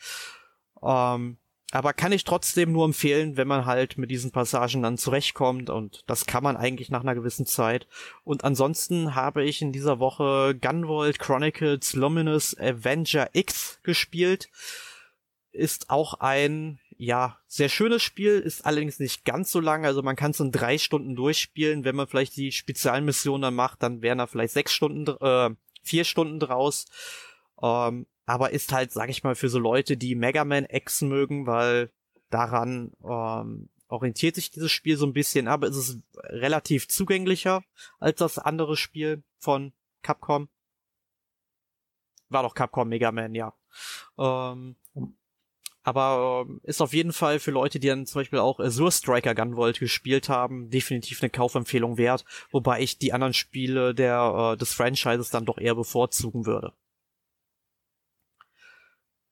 Ähm, aber kann ich trotzdem nur empfehlen, wenn man halt mit diesen Passagen dann zurechtkommt und das kann man eigentlich nach einer gewissen Zeit. Und ansonsten habe ich in dieser Woche Gunvolt Chronicles Luminous Avenger X gespielt. Ist auch ein, ja, sehr schönes Spiel, ist allerdings nicht ganz so lang, also man kann es in drei Stunden durchspielen. Wenn man vielleicht die Spezialmission dann macht, dann wären da vielleicht sechs Stunden, äh, vier Stunden draus. Ähm, aber ist halt, sag ich mal, für so Leute, die Mega Man X mögen, weil daran ähm, orientiert sich dieses Spiel so ein bisschen, aber es ist relativ zugänglicher als das andere Spiel von Capcom. War doch Capcom Mega Man, ja. Ähm, aber ähm, ist auf jeden Fall für Leute, die dann zum Beispiel auch Azure Striker Gunvolt gespielt haben, definitiv eine Kaufempfehlung wert, wobei ich die anderen Spiele der, äh, des Franchises dann doch eher bevorzugen würde.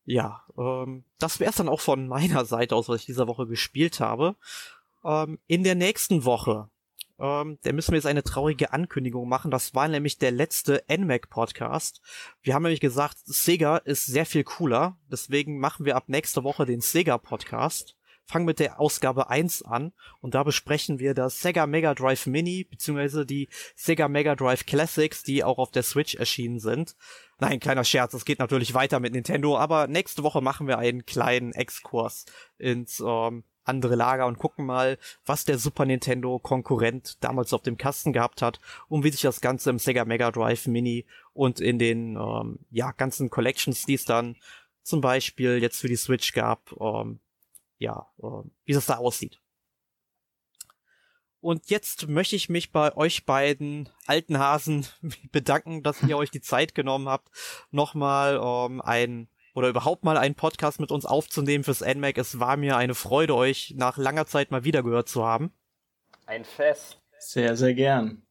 Ja, ähm, das wäre es dann auch von meiner Seite aus, was ich dieser Woche gespielt habe. Ähm, in der nächsten Woche, ähm, da müssen wir jetzt eine traurige Ankündigung machen. Das war nämlich der letzte NMAC-Podcast. Wir haben nämlich gesagt, Sega ist sehr viel cooler. Deswegen machen wir ab nächster Woche den Sega-Podcast fangen mit der Ausgabe 1 an und da besprechen wir das Sega Mega Drive Mini beziehungsweise die Sega Mega Drive Classics, die auch auf der Switch erschienen sind. Nein, kleiner Scherz, es geht natürlich weiter mit Nintendo, aber nächste Woche machen wir einen kleinen Exkurs ins ähm, andere Lager und gucken mal, was der Super Nintendo Konkurrent damals auf dem Kasten gehabt hat und wie sich das Ganze im Sega Mega Drive Mini und in den ähm, ja ganzen Collections, die es dann zum Beispiel jetzt für die Switch gab, ähm, ja, äh, wie das da aussieht. Und jetzt möchte ich mich bei euch beiden alten Hasen bedanken, dass ihr euch die Zeit genommen habt, nochmal ähm, ein oder überhaupt mal einen Podcast mit uns aufzunehmen fürs NMAC. Es war mir eine Freude, euch nach langer Zeit mal wieder gehört zu haben.
Ein Fest.
Sehr, sehr gern.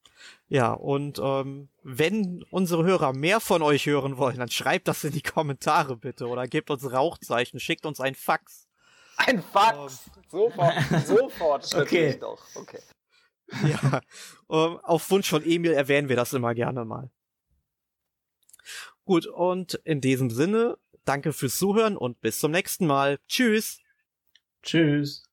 Ja, und ähm, wenn unsere Hörer mehr von euch hören wollen, dann schreibt das in die Kommentare bitte oder gebt uns Rauchzeichen, schickt uns ein Fax.
Ein Fax! Um, sofort, sofort
okay.
doch. Okay.
Ja, um, auf Wunsch von Emil erwähnen wir das immer gerne mal. Gut, und in diesem Sinne, danke fürs Zuhören und bis zum nächsten Mal. Tschüss.
Tschüss.